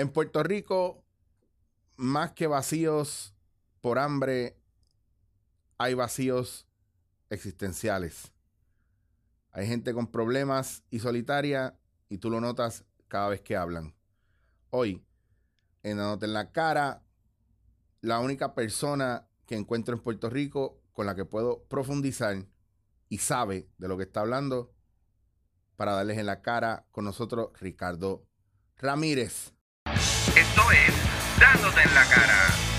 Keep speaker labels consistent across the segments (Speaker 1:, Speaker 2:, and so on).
Speaker 1: En Puerto Rico, más que vacíos por hambre, hay vacíos existenciales. Hay gente con problemas y solitaria y tú lo notas cada vez que hablan. Hoy, en Dándote en la cara, la única persona que encuentro en Puerto Rico con la que puedo profundizar y sabe de lo que está hablando para darles en la cara con nosotros Ricardo Ramírez.
Speaker 2: Esto es Dándote en la cara.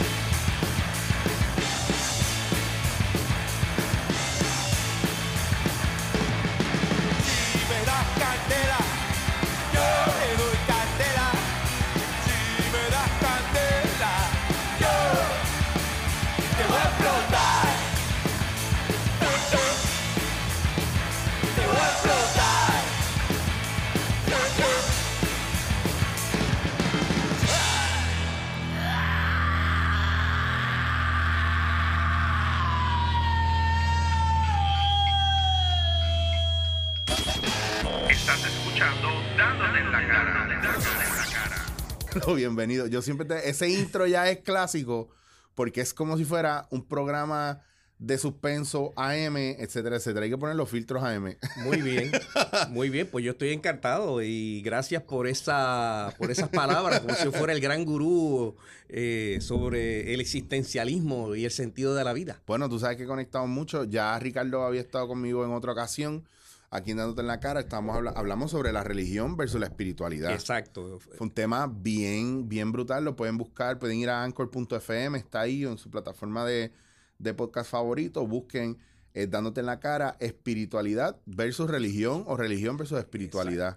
Speaker 1: Bienvenido. Yo siempre te, ese intro ya es clásico porque es como si fuera un programa de suspenso AM, etcétera, etcétera. Hay que poner los filtros AM.
Speaker 3: Muy bien, muy bien. Pues yo estoy encantado y gracias por esa, por esas palabras, como si yo fuera el gran gurú eh, sobre el existencialismo y el sentido de la vida.
Speaker 1: Bueno, tú sabes que conectamos mucho. Ya Ricardo había estado conmigo en otra ocasión. Aquí en dándote en la cara, estamos habla- hablamos sobre la religión versus la espiritualidad.
Speaker 3: Exacto.
Speaker 1: Fue un tema bien, bien brutal. Lo pueden buscar, pueden ir a anchor.fm, está ahí en su plataforma de, de podcast favorito. Busquen eh, Dándote en la cara, espiritualidad versus religión o religión versus espiritualidad.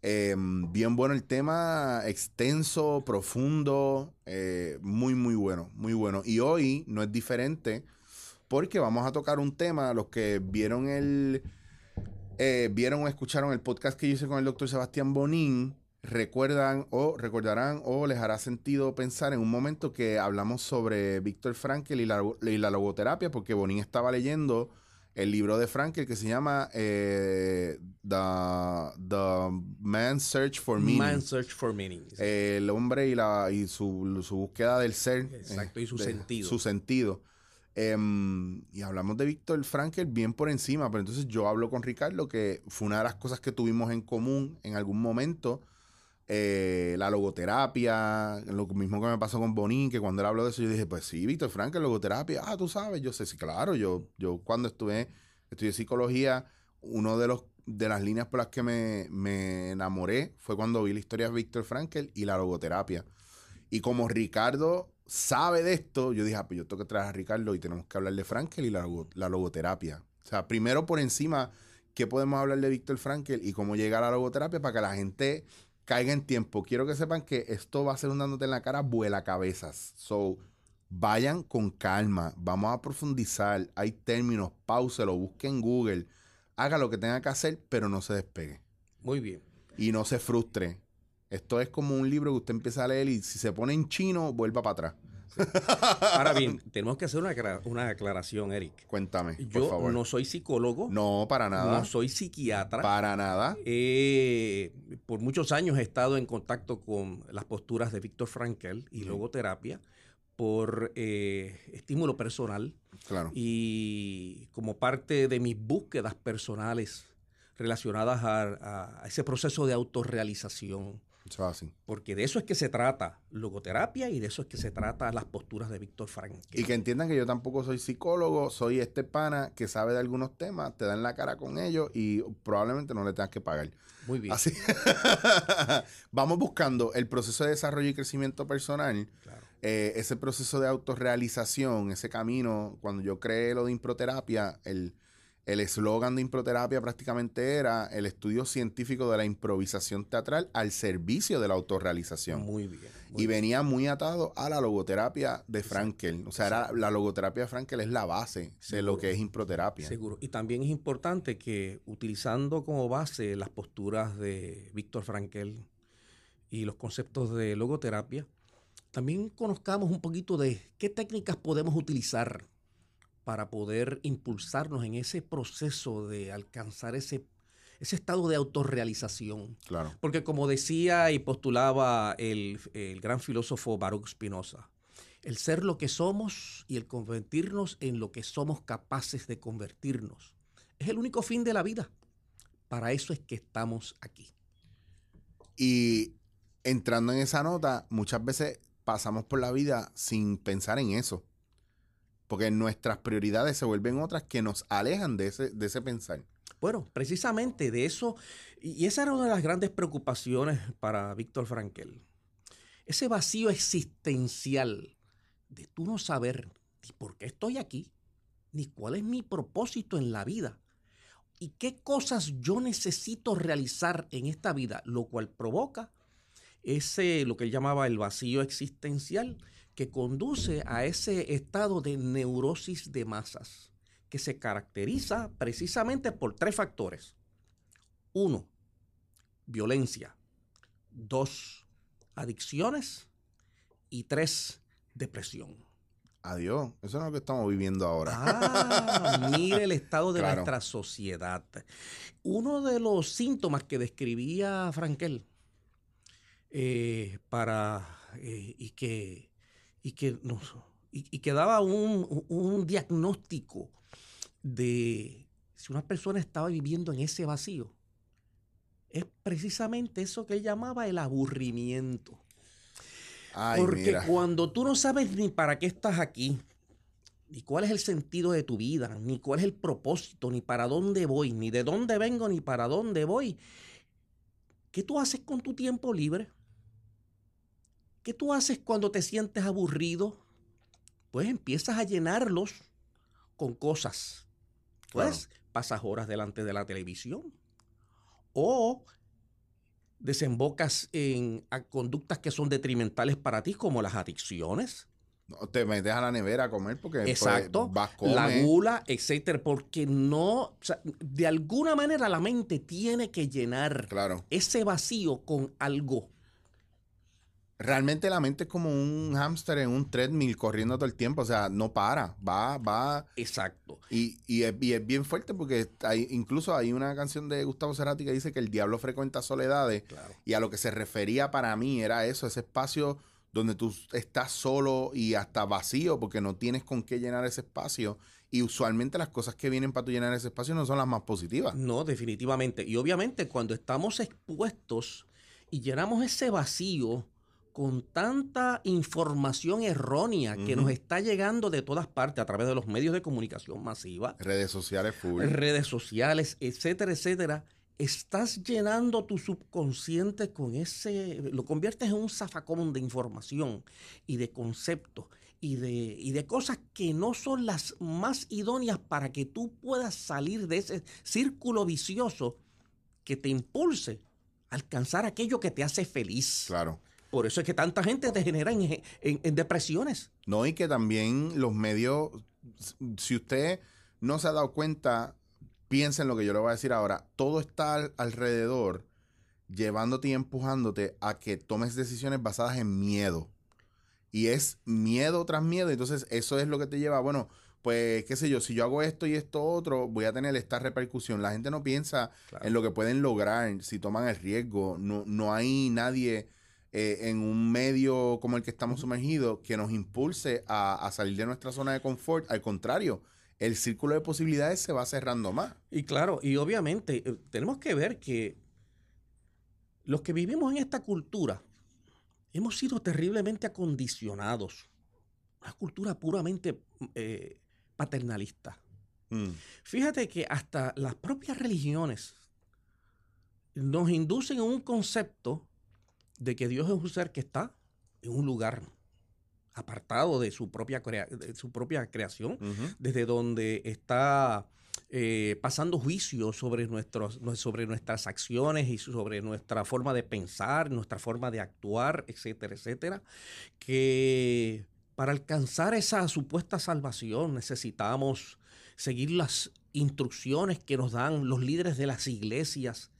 Speaker 1: Eh, bien bueno el tema, extenso, profundo, eh, muy, muy bueno, muy bueno. Y hoy no es diferente porque vamos a tocar un tema, los que vieron el, eh, vieron o escucharon el podcast que yo hice con el doctor Sebastián Bonín, recuerdan o recordarán o les hará sentido pensar en un momento que hablamos sobre Víctor Frankel y la, y la logoterapia, porque Bonín estaba leyendo el libro de Frankel que se llama eh, The, The Man's Search for Meaning.
Speaker 3: Man Search for Meaning.
Speaker 1: el hombre y, la, y su, su búsqueda del ser.
Speaker 3: Exacto, y su
Speaker 1: de-
Speaker 3: sentido.
Speaker 1: Su sentido. Em, y hablamos de Víctor Frankel bien por encima, pero entonces yo hablo con Ricardo que fue una de las cosas que tuvimos en común en algún momento. eh, la logoterapia, lo mismo que me pasó con Bonín, que cuando él habló de eso, yo dije, pues sí, Víctor Frankel, logoterapia, ah, tú sabes, yo sé, sí, claro, yo, yo cuando estuve, estudié psicología, uno de los de las líneas por las que me, me enamoré fue cuando vi la historia de Víctor Frankel y la logoterapia. Y como Ricardo sabe de esto, yo dije, ah, pues yo tengo que traer a Ricardo y tenemos que hablar de Frankel y la, logo- la logoterapia. O sea, primero por encima, ¿qué podemos hablar de Víctor Frankel y cómo llega a la logoterapia para que la gente caiga en tiempo? Quiero que sepan que esto va a ser un dándote en la cara vuela cabezas. So, vayan con calma, vamos a profundizar, hay términos, pauselo, busque en Google, haga lo que tenga que hacer, pero no se despegue
Speaker 3: Muy bien.
Speaker 1: y no se frustre. Esto es como un libro que usted empieza a leer y si se pone en chino, vuelva para atrás.
Speaker 3: Ahora bien, tenemos que hacer una, una aclaración, Eric.
Speaker 1: Cuéntame, por
Speaker 3: Yo
Speaker 1: favor.
Speaker 3: no soy psicólogo,
Speaker 1: No, para nada.
Speaker 3: no soy psiquiatra.
Speaker 1: Para nada.
Speaker 3: Eh, por muchos años he estado en contacto con las posturas de Víctor Frankel y logoterapia por eh, estímulo personal
Speaker 1: Claro.
Speaker 3: y como parte de mis búsquedas personales relacionadas a, a ese proceso de autorrealización.
Speaker 1: Eso es así.
Speaker 3: Porque de eso es que se trata logoterapia y de eso es que se trata las posturas de Víctor Frankel.
Speaker 1: Y que entiendan que yo tampoco soy psicólogo, soy este pana que sabe de algunos temas, te dan la cara con ellos y probablemente no le tengas que pagar.
Speaker 3: Muy bien.
Speaker 1: Así. Vamos buscando el proceso de desarrollo y crecimiento personal,
Speaker 3: Claro.
Speaker 1: eh, ese proceso de autorrealización, ese camino. Cuando yo creé lo de improterapia, el el eslogan de improterapia prácticamente era el estudio científico de la improvisación teatral al servicio de la autorrealización.
Speaker 3: Muy bien. muy
Speaker 1: y
Speaker 3: bien.
Speaker 1: venía muy atado a la logoterapia de Frankel. O sea, era, la logoterapia de Frankel es la base de lo que es improterapia.
Speaker 3: Seguro. Y también es importante que utilizando como base las posturas de Víctor Frankel y los conceptos de logoterapia, también conozcamos un poquito de qué técnicas podemos utilizar para poder impulsarnos en ese proceso de alcanzar ese, ese estado de autorrealización.
Speaker 1: Claro.
Speaker 3: Porque como decía y postulaba el, el gran filósofo Baruch Spinoza, el ser lo que somos y el convertirnos en lo que somos capaces de convertirnos es el único fin de la vida. Para eso es que estamos aquí.
Speaker 1: Y entrando en esa nota, muchas veces pasamos por la vida sin pensar en eso. Porque nuestras prioridades se vuelven otras que nos alejan de ese, de ese pensar.
Speaker 3: Bueno, precisamente de eso, y esa era una de las grandes preocupaciones para Víctor Frankel. Ese vacío existencial de tú no saber ni por qué estoy aquí, ni cuál es mi propósito en la vida, y qué cosas yo necesito realizar en esta vida, lo cual provoca ese, lo que él llamaba el vacío existencial, que conduce a ese estado de neurosis de masas, que se caracteriza precisamente por tres factores. Uno, violencia. Dos, adicciones. Y tres, depresión.
Speaker 1: Adiós. Eso es lo que estamos viviendo ahora.
Speaker 3: Ah, mire el estado de
Speaker 1: Claro.
Speaker 3: nuestra sociedad. Uno de los síntomas que describía Frankel eh, para eh, y que y que nos y, y que daba un, un diagnóstico de si una persona estaba viviendo en ese vacío es precisamente eso que él llamaba el aburrimiento.
Speaker 1: Ay,
Speaker 3: Porque
Speaker 1: mira.
Speaker 3: cuando tú no sabes ni para qué estás aquí, ni cuál es el sentido de tu vida, ni cuál es el propósito, ni para dónde voy, ni de dónde vengo, ni para dónde voy, ¿qué tú haces con tu tiempo libre? ¿Qué tú haces cuando te sientes aburrido? Pues empiezas a llenarlos con cosas. Pues pasas horas delante de la televisión o desembocas en conductas que son detrimentales para ti, como las adicciones,
Speaker 1: No, te metes a la nevera a comer porque pues,
Speaker 3: Exacto.
Speaker 1: vas,
Speaker 3: la
Speaker 1: comes.
Speaker 3: gula, etcétera, porque no, o sea, de alguna manera la mente tiene que llenar
Speaker 1: Claro.
Speaker 3: ese vacío con algo.
Speaker 1: Realmente la mente es como un hámster en un treadmill corriendo todo el tiempo. O sea, no para. Va, va.
Speaker 3: Exacto.
Speaker 1: Y, y, es, y es bien fuerte porque hay, incluso hay una canción de Gustavo Cerati que dice que el diablo frecuenta soledades.
Speaker 3: Claro.
Speaker 1: Y a lo que se refería para mí era eso, ese espacio donde tú estás solo y hasta vacío porque no tienes con qué llenar ese espacio. Y usualmente las cosas que vienen para tú llenar ese espacio no son las más positivas.
Speaker 3: No, definitivamente. Y obviamente cuando estamos expuestos y llenamos ese vacío con tanta información errónea que nos está llegando de todas partes a través de los medios de comunicación masiva,
Speaker 1: Redes sociales full.
Speaker 3: redes sociales, etcétera, etcétera, estás llenando tu subconsciente con ese, lo conviertes en un zafacón de información y de conceptos y de, y de cosas que no son las más idóneas para que tú puedas salir de ese círculo vicioso que te impulse a alcanzar aquello que te hace feliz.
Speaker 1: Claro.
Speaker 3: Por eso es que tanta gente te genera en, en- en depresiones.
Speaker 1: No, y que también los medios, si usted no se ha dado cuenta, piensa en lo que yo le voy a decir ahora. Todo está al- alrededor llevándote y empujándote a que tomes decisiones basadas en miedo. Y es miedo tras miedo. Entonces, eso es lo que te lleva, bueno, pues, qué sé yo, si yo hago esto y esto otro, voy a tener esta repercusión. La gente no piensa
Speaker 3: Claro.
Speaker 1: en lo que pueden lograr si toman el riesgo. No, no hay nadie eh, en un medio como el que estamos sumergidos que nos impulse a, a salir de nuestra zona de confort. Al contrario, el círculo de posibilidades se va cerrando más.
Speaker 3: Y claro, y obviamente eh, tenemos que ver que los que vivimos en esta cultura hemos sido terriblemente acondicionados. Una cultura puramente eh, paternalista.
Speaker 1: Mm,
Speaker 3: Fíjate que hasta las propias religiones nos inducen a un concepto de que Dios es un ser que está en un lugar apartado de su propia, crea- de su propia creación desde donde está eh, pasando juicio sobre, nuestros, sobre nuestras acciones y sobre nuestra forma de pensar, nuestra forma de actuar, etcétera, etcétera, que para alcanzar esa supuesta salvación necesitamos seguir las instrucciones que nos dan los líderes de las iglesias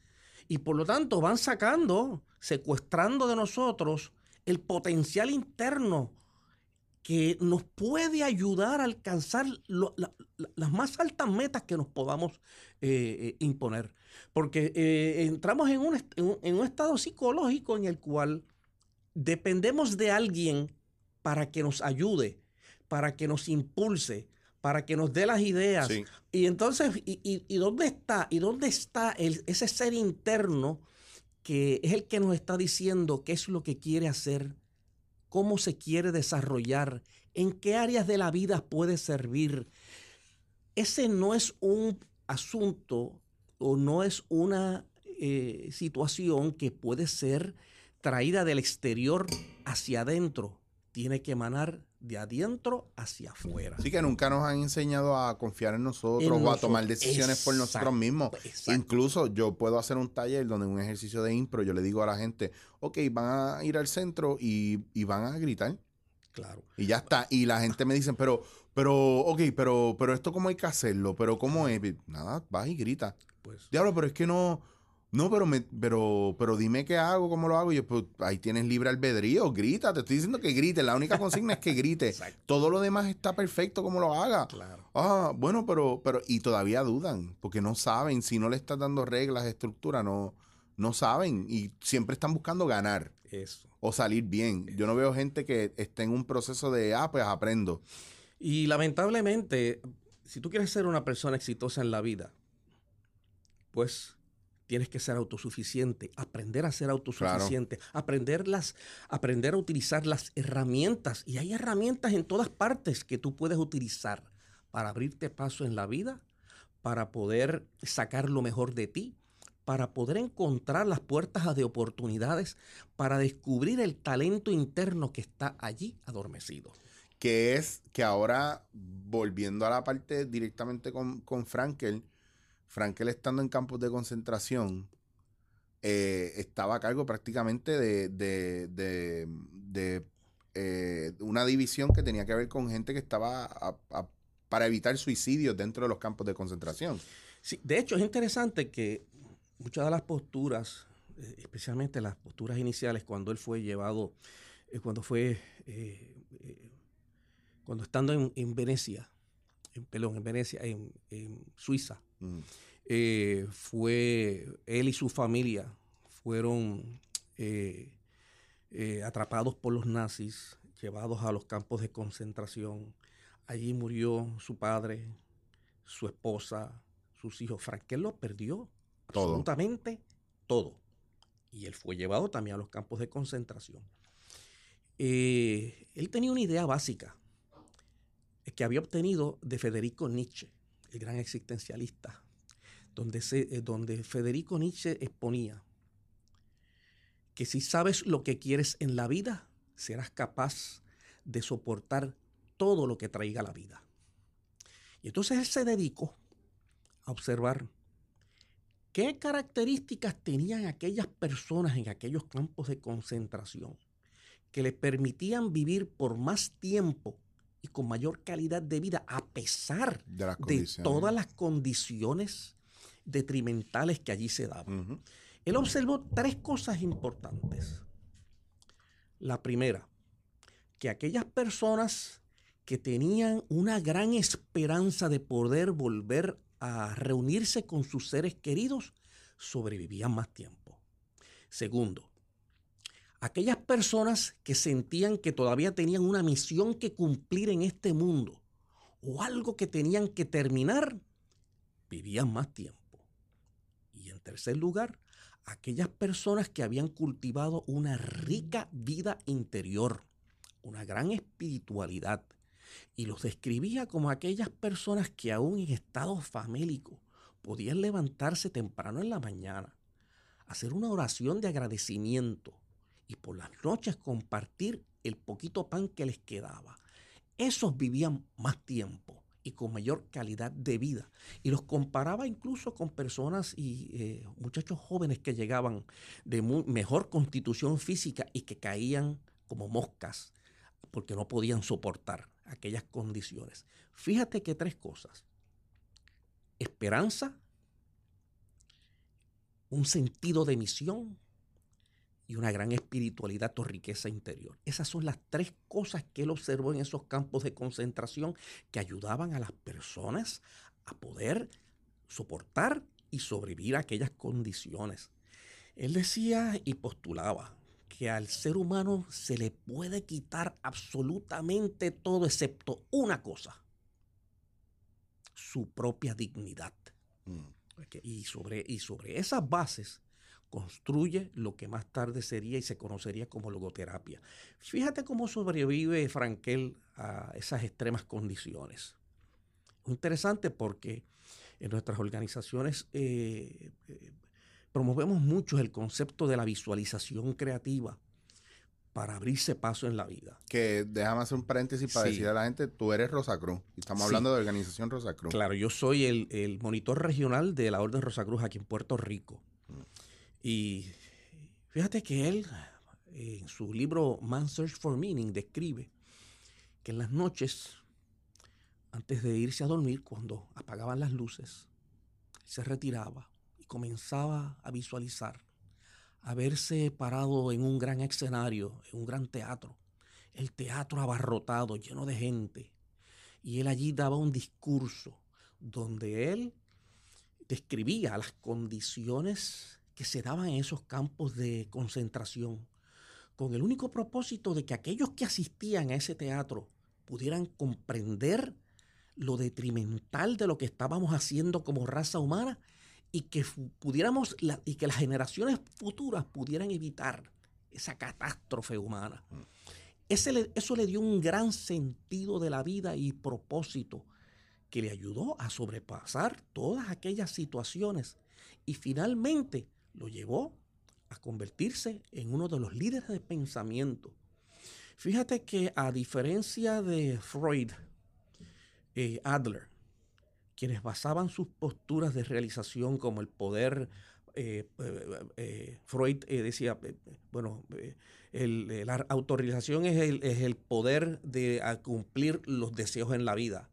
Speaker 3: y por lo tanto van sacando, secuestrando de nosotros el potencial interno que nos puede ayudar a alcanzar lo- la- la- las más altas metas que nos podamos eh, eh, imponer. Porque eh, entramos en un, en un- en un estado psicológico en el cual dependemos de alguien para que nos ayude, para que nos impulse, para que nos dé las ideas.
Speaker 1: Sí.
Speaker 3: Y entonces, ¿y, y- y dónde está? ¿Y dónde está el- ese ser interno que es el que nos está diciendo qué es lo que quiere hacer, cómo se quiere desarrollar, en qué áreas de la vida puede servir? Ese no es un asunto o no es una eh, situación que puede ser traída del exterior hacia adentro. Tiene que emanar de adentro hacia afuera.
Speaker 1: Así que nunca nos han enseñado a confiar en nosotros
Speaker 3: En
Speaker 1: o a tomar decisiones por nosotros mismos.
Speaker 3: exacto.
Speaker 1: Incluso yo puedo hacer un taller donde en un ejercicio de impro yo le digo a la gente, ok, van a ir al centro y, y van a gritar.
Speaker 3: Claro.
Speaker 1: Y ya está. Y la gente me dice, pero, pero, ok, pero, pero esto cómo hay que hacerlo, pero cómo es. Nada, vas y grita.
Speaker 3: Pues
Speaker 1: Diablo, pero es que no, no, pero me, pero, pero dime qué hago, cómo lo hago. Y yo, pues ahí tienes libre albedrío, grita, te estoy diciendo que grite. La única consigna es que grite. Todo lo demás está perfecto como lo haga.
Speaker 3: Claro.
Speaker 1: Ah, bueno, pero, pero, y todavía dudan, porque no saben, si no le estás dando reglas, estructura, no, no saben, y siempre están buscando ganar
Speaker 3: Eso.
Speaker 1: o salir bien. Yo no veo gente que esté en un proceso de, ah, pues aprendo.
Speaker 3: Y lamentablemente, si tú quieres ser una persona exitosa en la vida, pues tienes que ser autosuficiente, aprender a ser autosuficiente, aprender, las- aprender a utilizar las herramientas. Y hay herramientas en todas partes que tú puedes utilizar para abrirte paso en la vida, para poder sacar lo mejor de ti, para poder encontrar las puertas de oportunidades, para descubrir el talento interno que está allí adormecido.
Speaker 1: Que es que ahora, volviendo a la parte directamente con, con Frankel, Frankel estando en campos de concentración, eh, estaba a cargo prácticamente de, de, de- eh, una división que tenía que ver con gente que estaba para evitar suicidios dentro de los campos de concentración.
Speaker 3: Sí, de hecho, es interesante que muchas de las posturas, eh, especialmente las posturas iniciales, cuando él fue llevado, cuando fue, cuando estando en, en Venecia, en, perdón, en Venecia, en, en Suiza,
Speaker 1: Mm.
Speaker 3: eh, fue él y su familia fueron eh, eh, atrapados por los nazis, llevados a los campos de concentración. Allí murió su padre, su esposa, sus hijos. Frankel lo perdió
Speaker 1: Todo.
Speaker 3: absolutamente todo. Y él fue llevado también a los campos de concentración. Él tenía una idea básica que había obtenido de Federico Nietzsche, el gran existencialista, donde, eh, donde Federico Nietzsche exponía que si sabes lo que quieres en la vida, serás capaz de soportar todo lo que traiga la vida. Y entonces él se dedicó a observar qué características tenían aquellas personas en aquellos campos de concentración que les permitían vivir por más tiempo y con mayor calidad de vida a pesar
Speaker 1: De las
Speaker 3: de
Speaker 1: condiciones.
Speaker 3: todas las condiciones detrimentales que allí se daban. Él observó tres cosas importantes. La primera, que aquellas personas que tenían una gran esperanza de poder volver a reunirse con sus seres queridos sobrevivían más tiempo. Segundo, aquellas personas que sentían que todavía tenían una misión que cumplir en este mundo o algo que tenían que terminar, vivían más tiempo. Y en tercer lugar, aquellas personas que habían cultivado una rica vida interior, una gran espiritualidad, y los describía como aquellas personas que aún en estado famélico podían levantarse temprano en la mañana, hacer una oración de agradecimiento y por las noches compartir el poquito pan que les quedaba. Esos vivían más tiempo y con mayor calidad de vida. Y los comparaba incluso con personas y eh, muchachos jóvenes que llegaban de mu- mejor constitución física y que caían como moscas porque no podían soportar aquellas condiciones. Fíjate que tres cosas. Esperanza, un sentido de misión y una gran espiritualidad o riqueza interior. Esas son las tres cosas que él observó en esos campos de concentración que ayudaban a las personas a poder soportar y sobrevivir a aquellas condiciones. Él decía y postulaba que al ser humano se le puede quitar absolutamente todo excepto una cosa, su propia dignidad.
Speaker 1: Mm.
Speaker 3: Y sobre, y sobre esas bases construye lo que más tarde sería y se conocería como logoterapia. Fíjate cómo sobrevive Frankel a esas extremas condiciones. Interesante porque en nuestras organizaciones eh, eh, promovemos mucho el concepto de la visualización creativa para abrirse paso en la vida.
Speaker 1: Que déjame hacer un paréntesis para
Speaker 3: Sí.
Speaker 1: decir a la gente, tú eres Rosacruz. Estamos
Speaker 3: Sí.
Speaker 1: hablando de organización Rosacruz.
Speaker 3: Claro, yo soy el, el monitor regional de la Orden Rosacruz aquí en Puerto Rico. Y fíjate que él, en su libro Man Search for Meaning, describe que en las noches, antes de irse a dormir, cuando apagaban las luces, se retiraba y comenzaba a visualizar, a verse parado en un gran escenario, en un gran teatro, el teatro abarrotado, lleno de gente, y él allí daba un discurso donde él describía las condiciones que se daban en esos campos de concentración, con el único propósito de que aquellos que asistían a ese teatro pudieran comprender lo detrimental de lo que estábamos haciendo como raza humana y que pudiéramos la- y que las generaciones futuras pudieran evitar esa catástrofe humana. Ese le- eso le dio un gran sentido de la vida y propósito que le ayudó a sobrepasar todas aquellas situaciones y finalmente lo llevó a convertirse en uno de los líderes de pensamiento. Fíjate que a diferencia de Freud, eh, Adler, quienes basaban sus posturas de realización como el poder, eh, eh, eh, Freud decía, bueno, la autorrealización es el, es el poder de cumplir los deseos en la vida,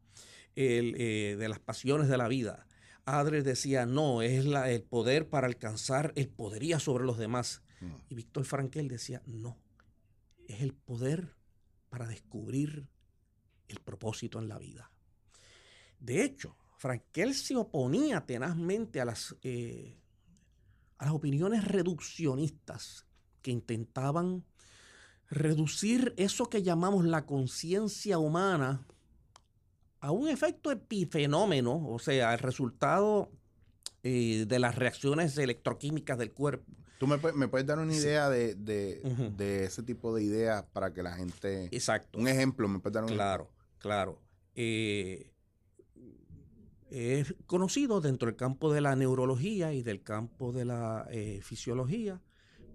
Speaker 3: el, de las pasiones de la vida. Adler decía, no, es la- el poder para alcanzar el podería sobre los demás.
Speaker 1: Mm.
Speaker 3: Y Víctor Frankel decía, no, es el poder para descubrir el propósito en la vida. De hecho, Frankel se oponía tenazmente a las, eh, a las opiniones reduccionistas que intentaban reducir eso que llamamos la conciencia humana a un efecto epifenómeno, o sea, el resultado eh, de las reacciones electroquímicas del cuerpo.
Speaker 1: ¿Tú me, me puedes dar una
Speaker 3: Sí.
Speaker 1: idea de, de- ese tipo de ideas para que la gente...
Speaker 3: Exacto.
Speaker 1: Un ejemplo, ¿me puedes dar un
Speaker 3: Claro, claro. Eh, es conocido dentro del campo de la neurología y del campo de la eh, fisiología,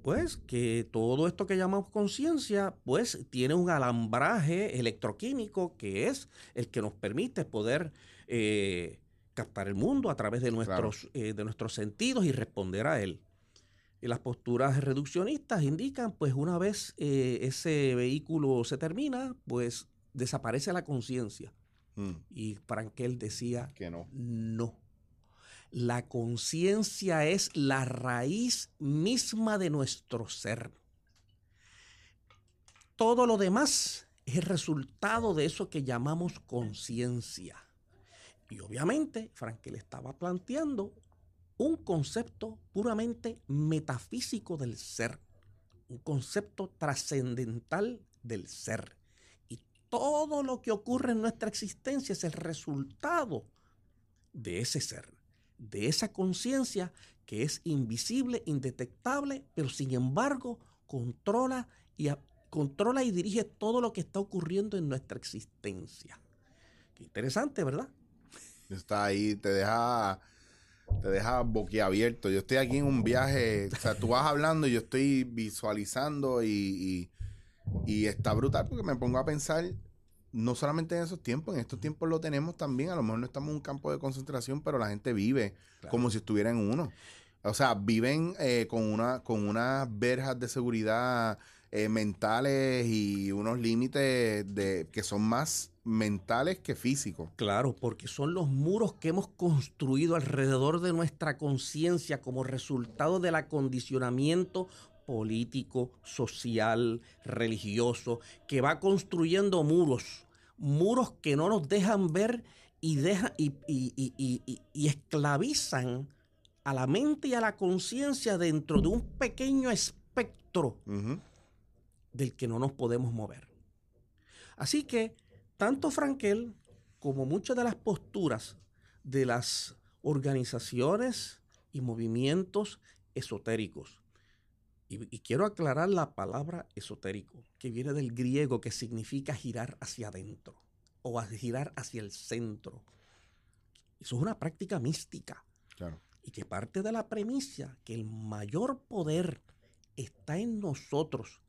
Speaker 3: pues que todo esto que llamamos conciencia, pues tiene un alambraje electroquímico que es el que nos permite poder eh, captar el mundo a través de nuestros, eh, de nuestros sentidos y responder a él. Y las posturas reduccionistas indican, pues una vez eh, ese vehículo se termina, pues desaparece la conciencia.
Speaker 1: Mm,
Speaker 3: Y Frankel decía,
Speaker 1: que no.
Speaker 3: no. La conciencia es la raíz misma de nuestro ser. Todo lo demás es el resultado de eso que llamamos conciencia. Y obviamente Frankel estaba planteando un concepto puramente metafísico del ser, un concepto trascendental del ser. Y todo lo que ocurre en nuestra existencia es el resultado de ese ser, de esa conciencia que es invisible, indetectable, pero sin embargo controla y, controla y dirige todo lo que está ocurriendo en nuestra existencia. Qué interesante, ¿verdad?
Speaker 1: Está ahí, te deja, te deja boquiabierto. Yo estoy aquí en un viaje, o sea, tú vas hablando y yo estoy visualizando y, y está brutal porque me pongo a pensar, no solamente en esos tiempos, en estos tiempos lo tenemos también, a lo mejor no estamos en un campo de concentración, pero la gente vive
Speaker 3: Claro.
Speaker 1: como si estuviera en uno. O sea, viven eh, con, una, con unas verjas de seguridad eh, mentales y unos límites de, que son más mentales que físicos.
Speaker 3: Claro, porque son los muros que hemos construido alrededor de nuestra conciencia como resultado del acondicionamiento político, social, religioso, que va construyendo muros, muros que no nos dejan ver y, deja, y, y- y- y- y- y esclavizan a la mente y a la conciencia dentro de un pequeño espectro del que no nos podemos mover. Así que tanto Frankel como muchas de las posturas de las organizaciones y movimientos esotéricos, y, y quiero aclarar la palabra esotérico, que viene del griego que significa girar hacia adentro o a girar hacia el centro. Eso es una práctica mística
Speaker 1: Claro.
Speaker 3: y que parte de la premisa que el mayor poder está en nosotros,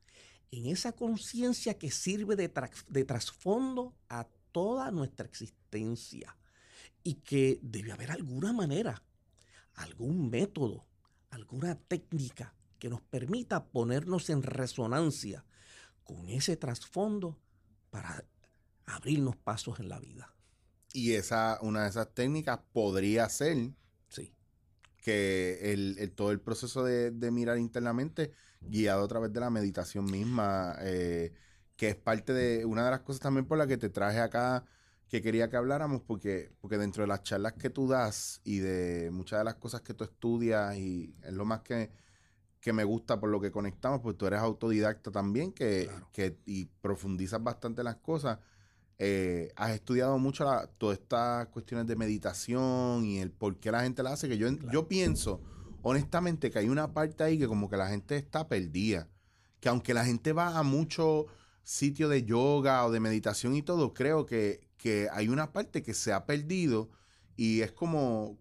Speaker 3: en esa conciencia que sirve de, tra- de trasfondo a toda nuestra existencia y que debe haber alguna manera, algún método, alguna técnica que nos permita ponernos en resonancia con ese trasfondo para abrirnos pasos en la vida.
Speaker 1: Y esa, una de esas técnicas podría ser
Speaker 3: Sí.
Speaker 1: que el, el- todo el proceso de, de mirar internamente, guiado a través de la meditación misma, eh, que es parte de una de las cosas también por la que te traje acá, que quería que habláramos, porque, porque dentro de las charlas que tú das y de muchas de las cosas que tú estudias, y es lo más que, que me gusta por lo que conectamos, pues tú eres autodidacta también, que,
Speaker 3: Claro.
Speaker 1: que y profundizas bastante en las cosas. Eh, has estudiado mucho la- todas estas cuestiones de meditación y el por qué la gente la hace, que yo,
Speaker 3: Claro.
Speaker 1: yo pienso honestamente que hay una parte ahí que como que la gente está perdida, que aunque la gente va a muchos sitios de yoga o de meditación y todo, creo que, que hay una parte que se ha perdido y es como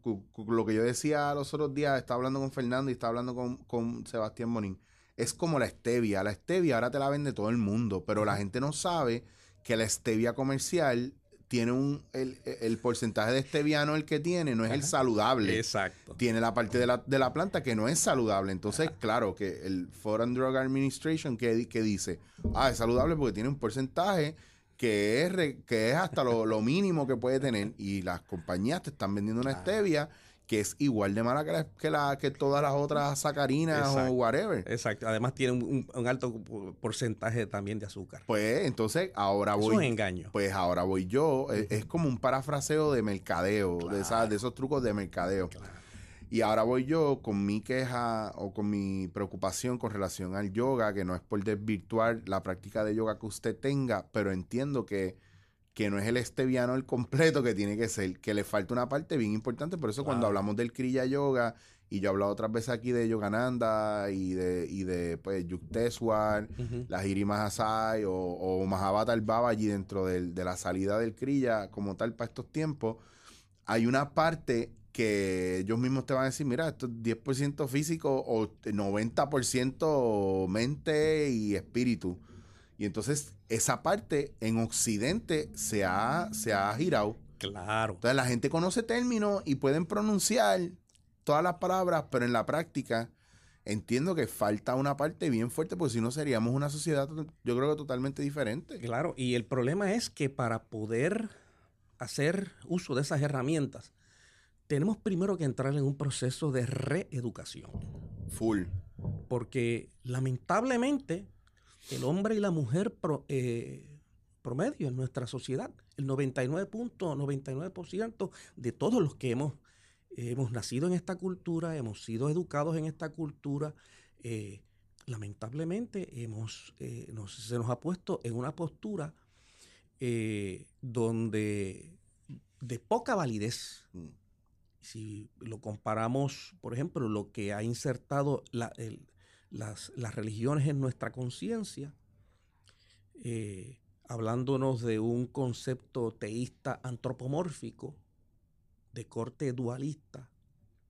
Speaker 1: lo que yo decía los otros días, estaba hablando con Fernando y estaba hablando con, con Sebastián Bonín, es como la stevia, la stevia ahora te la vende todo el mundo, pero la gente no sabe que la stevia comercial tiene un, el, el porcentaje de steviano el que tiene, no es el saludable
Speaker 3: Exacto.
Speaker 1: tiene la parte de la, de la planta que no es saludable. Entonces, claro, que el and Drug Administration que, que dice, ah, es saludable porque tiene un porcentaje que es, re- que es hasta lo, lo mínimo que puede tener. Y las compañías te están vendiendo una stevia que es igual de mala que, la- que, la, que todas las otras sacarinas
Speaker 3: Exacto.
Speaker 1: o whatever.
Speaker 3: Exacto. Además tiene un, alto por- porcentaje también de azúcar.
Speaker 1: Pues entonces ahora
Speaker 3: Eso es
Speaker 1: voy.
Speaker 3: un engaño.
Speaker 1: Pues ahora voy yo. Es, es como un parafraseo de mercadeo, de, esa-
Speaker 3: Claro.
Speaker 1: de esos trucos de mercadeo.
Speaker 3: Claro.
Speaker 1: Y ahora voy yo con mi queja o con mi preocupación con relación al yoga, que no es por desvirtuar la práctica de yoga que usted tenga, pero entiendo que, que no es el esteviano el completo que tiene que ser, que le falta una parte bien importante. Por eso cuando hablamos del Kriya Yoga, y yo he hablado otras veces aquí de Yogananda y de, y de pues, Yukteswar,
Speaker 3: Ujú.
Speaker 1: la Hiri Mahasai o, o Mahavatar Babaji dentro del- de la salida del Kriya como tal para estos tiempos, hay una parte que ellos mismos te van a decir, mira, esto es 10% físico o 90% mente y espíritu. Y entonces esa parte en Occidente se ha, se ha girado.
Speaker 3: Claro.
Speaker 1: Entonces la gente conoce términos y pueden pronunciar todas las palabras, pero en la práctica entiendo que falta una parte bien fuerte, porque si no seríamos una sociedad, yo creo que totalmente diferente.
Speaker 3: Claro. Y el problema es que para poder hacer uso de esas herramientas, tenemos primero que entrar en un proceso de reeducación.
Speaker 1: Full.
Speaker 3: Porque lamentablemente el hombre y la mujer pro- eh, promedio en nuestra sociedad, el 99.99% de todos los que hemos, hemos nacido en esta cultura, hemos sido educados en esta cultura, eh, lamentablemente hemos, eh, nos- se nos ha puesto en una postura donde de poca validez
Speaker 1: Mm.
Speaker 3: Si lo comparamos, por ejemplo, lo que ha insertado la- el- las, las religiones en nuestra conciencia, eh, hablándonos de un concepto teísta antropomórfico, de corte dualista,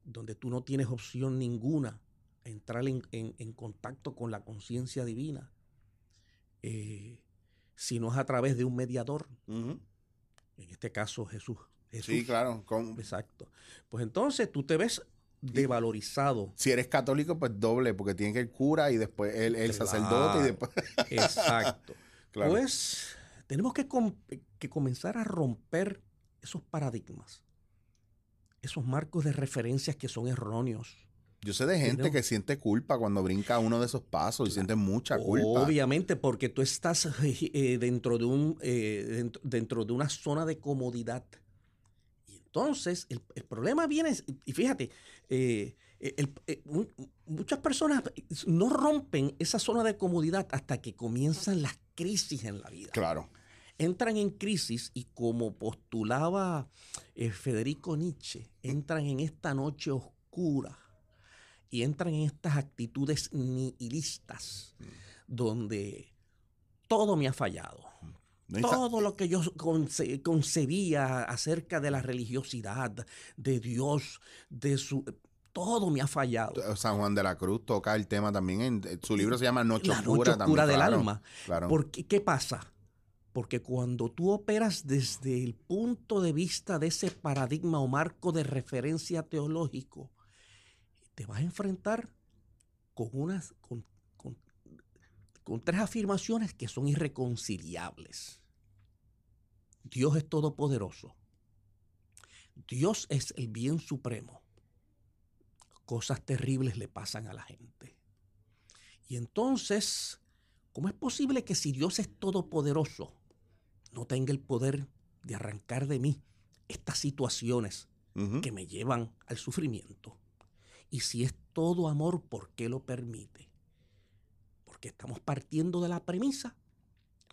Speaker 3: donde tú no tienes opción ninguna a entrar en, en- en contacto con la conciencia divina, eh, si no es a través de un mediador, en este caso Jesús. Jesús.
Speaker 1: Sí, claro.
Speaker 3: Exacto. Pues entonces tú te ves devalorizado.
Speaker 1: si eres católico, pues doble, porque tiene que el cura y después el, el sacerdote y
Speaker 3: Claro.
Speaker 1: después...
Speaker 3: Exacto.
Speaker 1: Claro.
Speaker 3: Pues tenemos que, com- que comenzar a romper esos paradigmas, esos marcos de referencias que son erróneos.
Speaker 1: Yo sé de gente que siente culpa cuando brinca uno de esos pasos y siente mucha culpa.
Speaker 3: Obviamente, porque tú estás eh, dentro, de un, eh, dentro, dentro de una zona de comodidad. Entonces, el, el problema viene, y fíjate, eh, el- eh, mu- muchas personas no rompen esa zona de comodidad hasta que comienzan las crisis en la vida.
Speaker 1: Claro.
Speaker 3: Entran en crisis y como postulaba eh, Federico Nietzsche, entran en esta noche oscura y entran en estas actitudes nihilistas donde todo me ha fallado. Todo lo que yo conce- concebía acerca de la religiosidad, de Dios, de su... Todo me ha fallado.
Speaker 1: San Juan de la Cruz toca el tema también. En, su libro se llama Noche
Speaker 3: La
Speaker 1: Oscura.
Speaker 3: noche oscura
Speaker 1: también,
Speaker 3: del
Speaker 1: claro,
Speaker 3: alma.
Speaker 1: Claro.
Speaker 3: ¿Por qué, ¿Qué pasa? Porque cuando tú operas desde el punto de vista de ese paradigma o marco de referencia teológico, te vas a enfrentar con unas con, con- tres afirmaciones que son irreconciliables. Dios es todopoderoso. Dios es el bien supremo. Cosas terribles le pasan a la gente. Y entonces, ¿cómo es posible que si Dios es todopoderoso, no tenga el poder de arrancar de mí estas situaciones que me llevan al sufrimiento? Y si es todo amor, ¿por qué lo permite? Porque estamos partiendo de la premisa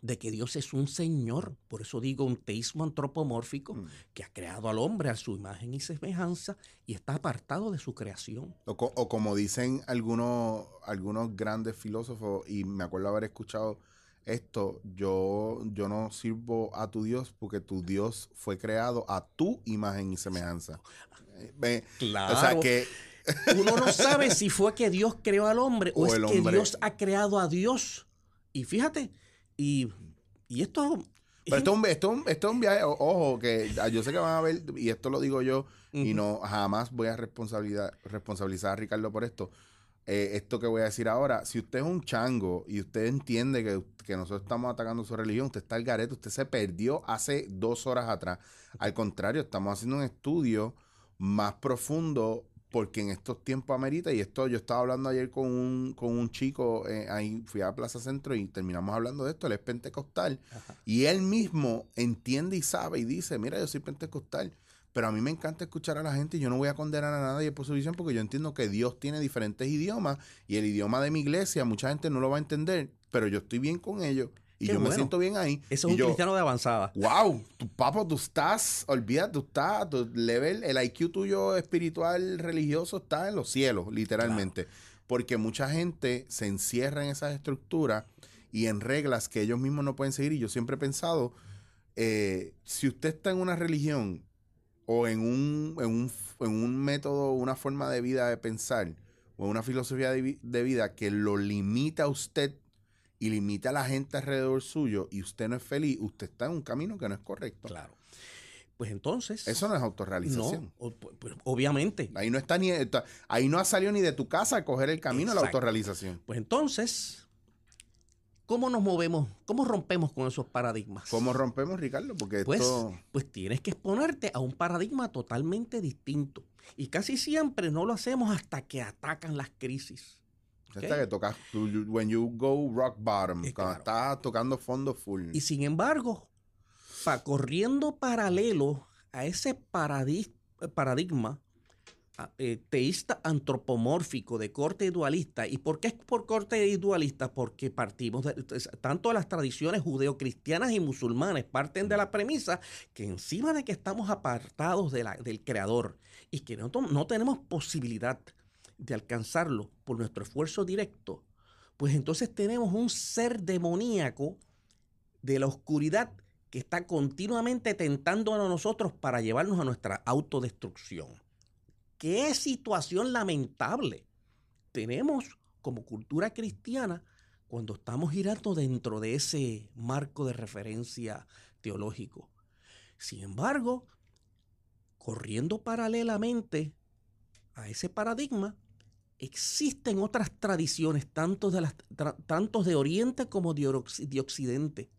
Speaker 3: de que Dios es un Señor, por eso digo un teísmo antropomórfico,
Speaker 1: Mm.
Speaker 3: que ha creado al hombre a su imagen y semejanza y está apartado de su creación.
Speaker 1: O, co- o como dicen algunos, algunos grandes filósofos, y me acuerdo haber escuchado esto, yo, yo no sirvo a tu Dios porque tu Dios fue creado a tu imagen y semejanza. Eh, me-
Speaker 3: Claro.
Speaker 1: O sea que
Speaker 3: Uno no sabe si fue que Dios creó al hombre o,
Speaker 1: O
Speaker 3: es que
Speaker 1: hombre.
Speaker 3: Dios ha creado a Dios. Y fíjate, y, y esto...
Speaker 1: Pero esto es, un, esto, es un- esto es un viaje, ojo, que yo sé que van a ver, y esto lo digo yo, y no jamás voy a responsabilidad, responsabilizar a Ricardo por esto. Eh, esto que voy a decir ahora, si usted es un chango y usted entiende que, que nosotros estamos atacando su religión, usted está al garete, usted se perdió hace dos horas atrás. Al contrario, estamos haciendo un estudio más profundo porque en estos tiempos amerita, y esto yo estaba hablando ayer con un, con un chico, eh, ahí fui a Plaza Centro y terminamos hablando de esto, él es pentecostal, y él mismo entiende y sabe y dice, mira, yo soy pentecostal, pero a mí me encanta escuchar a la gente y yo no voy a condenar a nadie por su visión porque yo entiendo que Dios tiene diferentes idiomas y el idioma de mi iglesia mucha gente no lo va a entender, pero yo estoy bien con ellos y
Speaker 3: Qué
Speaker 1: yo me siento bien ahí.
Speaker 3: Eso es un
Speaker 1: yo,
Speaker 3: cristiano de avanzada.
Speaker 1: Wow, tu papo, tú estás, olvídate, tú estás, tu level, el IQ tuyo espiritual, religioso está en los cielos, literalmente. Porque mucha gente se encierra en esas estructuras y en reglas que ellos mismos no pueden seguir. Y yo siempre he pensado, eh, si usted está en una religión o en un, en un, en un método, una forma de vida de pensar, o en una filosofía de vida que lo limita a usted y limita a la gente alrededor suyo y usted no es feliz, usted está en un camino que no es correcto.
Speaker 3: Claro. Pues entonces...
Speaker 1: Eso no es autorrealización.
Speaker 3: No, o- pu- pues, obviamente.
Speaker 1: Ahí no está ni está- ahí no ha salido ni de tu casa a coger el camino a la autorrealización.
Speaker 3: Pues entonces, ¿cómo nos movemos? ¿Cómo rompemos con esos paradigmas?
Speaker 1: ¿Cómo rompemos, Ricardo? Porque
Speaker 3: Pues,
Speaker 1: esto
Speaker 3: pues tienes que exponerte a un paradigma totalmente distinto. Y casi siempre no lo hacemos hasta que atacan las crisis.
Speaker 1: Hasta que tocas when you go rock bottom,
Speaker 3: Eh,
Speaker 1: cuando
Speaker 3: claro.
Speaker 1: estás tocando fondo full.
Speaker 3: Y sin embargo, pa- corriendo paralelo a ese paradi- paradigma a- eh, teísta antropomórfico de corte dualista. ¿Y por qué es por corte dualista? Porque partimos de, es- tanto las tradiciones judeocristianas y musulmanes parten de la premisa que encima de que estamos apartados de la- del creador y que no, no tenemos posibilidad de alcanzarlo por nuestro esfuerzo directo, pues entonces tenemos un ser demoníaco de la oscuridad que está continuamente tentando a nosotros para llevarnos a nuestra autodestrucción. Qué situación lamentable tenemos como cultura cristiana cuando estamos girando dentro de ese marco de referencia teológico. Sin embargo, corriendo paralelamente a ese paradigma, existen otras tradiciones, tanto de, las, tra- tanto de Oriente como de Occidente,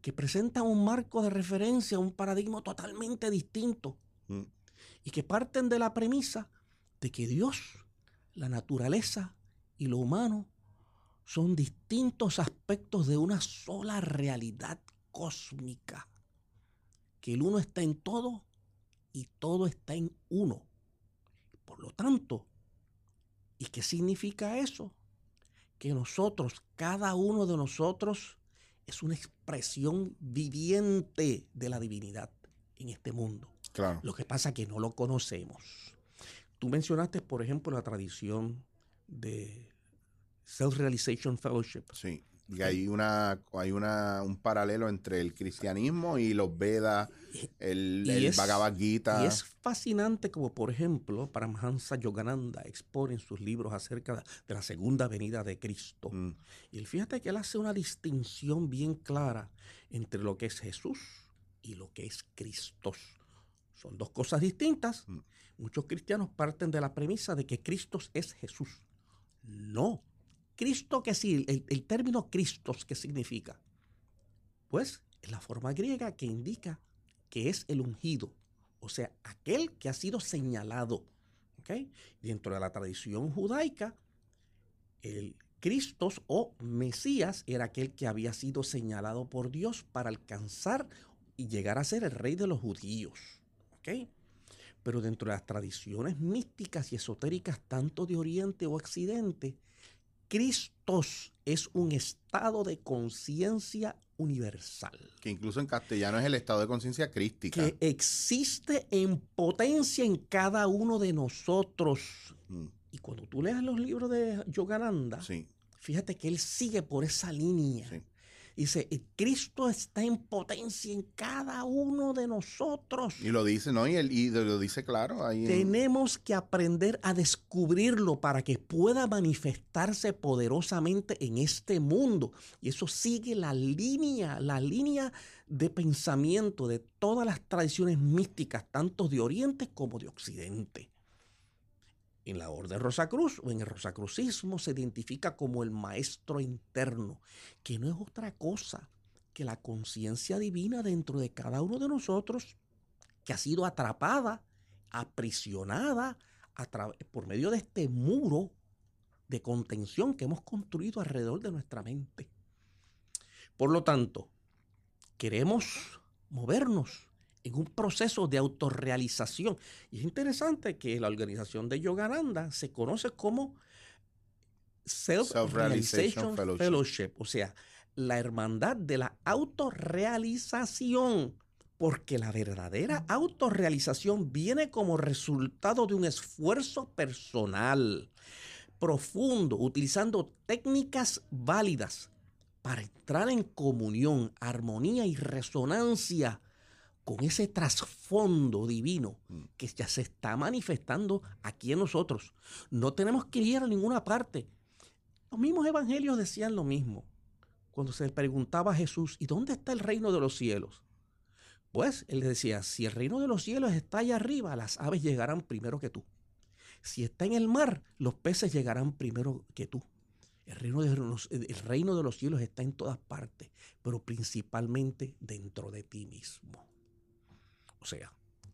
Speaker 3: que presentan un marco de referencia, un paradigma totalmente distinto
Speaker 1: Mm.
Speaker 3: y que parten de la premisa de que Dios la naturaleza y lo humano son distintos aspectos de una sola realidad cósmica. Que el uno está en todo y todo está en uno. Por lo tanto, ¿y qué significa eso? Que nosotros, cada uno de nosotros, es una expresión viviente de la divinidad en este mundo.
Speaker 1: Claro.
Speaker 3: Lo que pasa es que no lo conocemos. Tú mencionaste, por ejemplo, la tradición de Self-Realization Fellowship.
Speaker 1: Sí. Y hay una, hay una, un paralelo entre el cristianismo y los Vedas, el, el
Speaker 3: es-
Speaker 1: Bhagavad Gita.
Speaker 3: Y es fascinante como, por ejemplo, Paramahansa Yogananda expone en sus libros acerca de la segunda venida de Cristo.
Speaker 1: Mm,
Speaker 3: Y fíjate que él hace una distinción bien clara entre lo que es Jesús y lo que es Cristo. Son dos cosas distintas.
Speaker 1: Mm.
Speaker 3: Muchos cristianos parten de la premisa de que Cristo es Jesús. No. Cristo que sí, el, el término Cristos, ¿qué significa? Pues es la forma griega que indica que es el ungido, o sea, aquel que ha sido señalado. ¿ok? Dentro de la tradición judaica, el Cristos o Mesías era aquel que había sido señalado por Dios para alcanzar y llegar a ser el rey de los judíos. ¿ok? Pero dentro de las tradiciones místicas y esotéricas, tanto de Oriente o Occidente, Cristos es un estado de conciencia universal
Speaker 1: que incluso en castellano es el estado de conciencia crística.
Speaker 3: que existe en potencia en cada uno de nosotros.
Speaker 1: Mm,
Speaker 3: Y cuando tú leas los libros de Yogananda,
Speaker 1: sí,
Speaker 3: fíjate que él sigue por esa línea.
Speaker 1: sí.
Speaker 3: Dice, "El Cristo está en potencia en cada uno de nosotros.
Speaker 1: Y lo dice, ¿no? Y, él, y lo dice claro. Ahí en-
Speaker 3: Tenemos que aprender a descubrirlo para que pueda manifestarse poderosamente en este mundo. Y eso sigue la línea, la línea de pensamiento de todas las tradiciones místicas, tanto de Oriente como de Occidente. En la Orden Rosacruz o en el Rosacrucismo se identifica como el maestro interno, que no es otra cosa que la conciencia divina dentro de cada uno de nosotros que ha sido atrapada, aprisionada a por medio de este muro de contención que hemos construido alrededor de nuestra mente. Por lo tanto, queremos movernos en un proceso de autorrealización. Y es interesante que la organización de Yogananda se conoce como
Speaker 1: Self-Realization. Fellowship,
Speaker 3: o sea, la hermandad de la autorrealización, porque la verdadera autorrealización viene como resultado de un esfuerzo personal profundo, utilizando técnicas válidas para entrar en comunión, armonía y resonancia con ese trasfondo divino
Speaker 1: Mm.
Speaker 3: que ya se está manifestando aquí en nosotros. No tenemos que ir a ninguna parte. Los mismos evangelios decían lo mismo. Cuando se le preguntaba a Jesús, ¿y dónde está el reino de los cielos? Pues él le decía, si el reino de los cielos está allá arriba, las aves llegarán primero que tú. Si está en el mar, los peces llegarán primero que tú. El reino, de los, el reino de los cielos está en todas partes, pero principalmente dentro de ti mismo. O sea,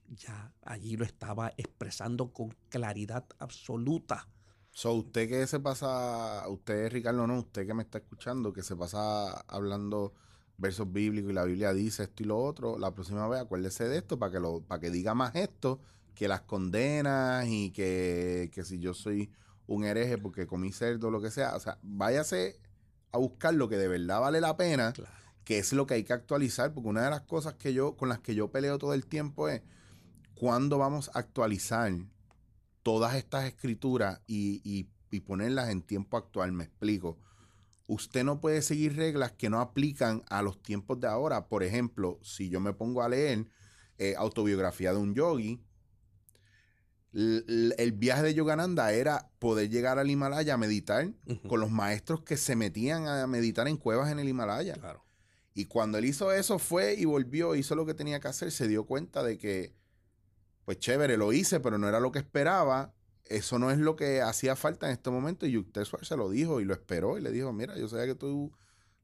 Speaker 3: ya allí lo estaba expresando con claridad absoluta.
Speaker 1: So, usted que se pasa, usted Ricardo, no, usted que me está escuchando, que se pasa hablando versos bíblicos y la Biblia dice esto y lo otro, la próxima vez acuérdese de esto para que lo, para que diga más esto, que las condenas y que, que si yo soy un hereje porque comí cerdo o lo que sea, o sea, váyase a buscar lo que de verdad vale la pena,
Speaker 3: Claro.
Speaker 1: Que es lo que hay que actualizar, porque una de las cosas que yo, con las que yo peleo todo el tiempo es cuándo vamos a actualizar todas estas escrituras y, y- y ponerlas en tiempo actual. Me explico. Usted no puede seguir reglas que no aplican a los tiempos de ahora. Por ejemplo, si yo me pongo a leer eh, autobiografía de un yogi, el viaje de Yogananda era poder llegar al Himalaya a meditar con los maestros que se metían a meditar en cuevas en el Himalaya.
Speaker 3: Claro.
Speaker 1: Y cuando él hizo eso, fue y volvió, hizo lo que tenía que hacer, se dio cuenta de que, pues chévere, lo hice, pero no era lo que esperaba. Eso no es lo que hacía falta en este momento. Y Yukteswar se lo dijo y lo esperó y le dijo, mira, yo sabía que tú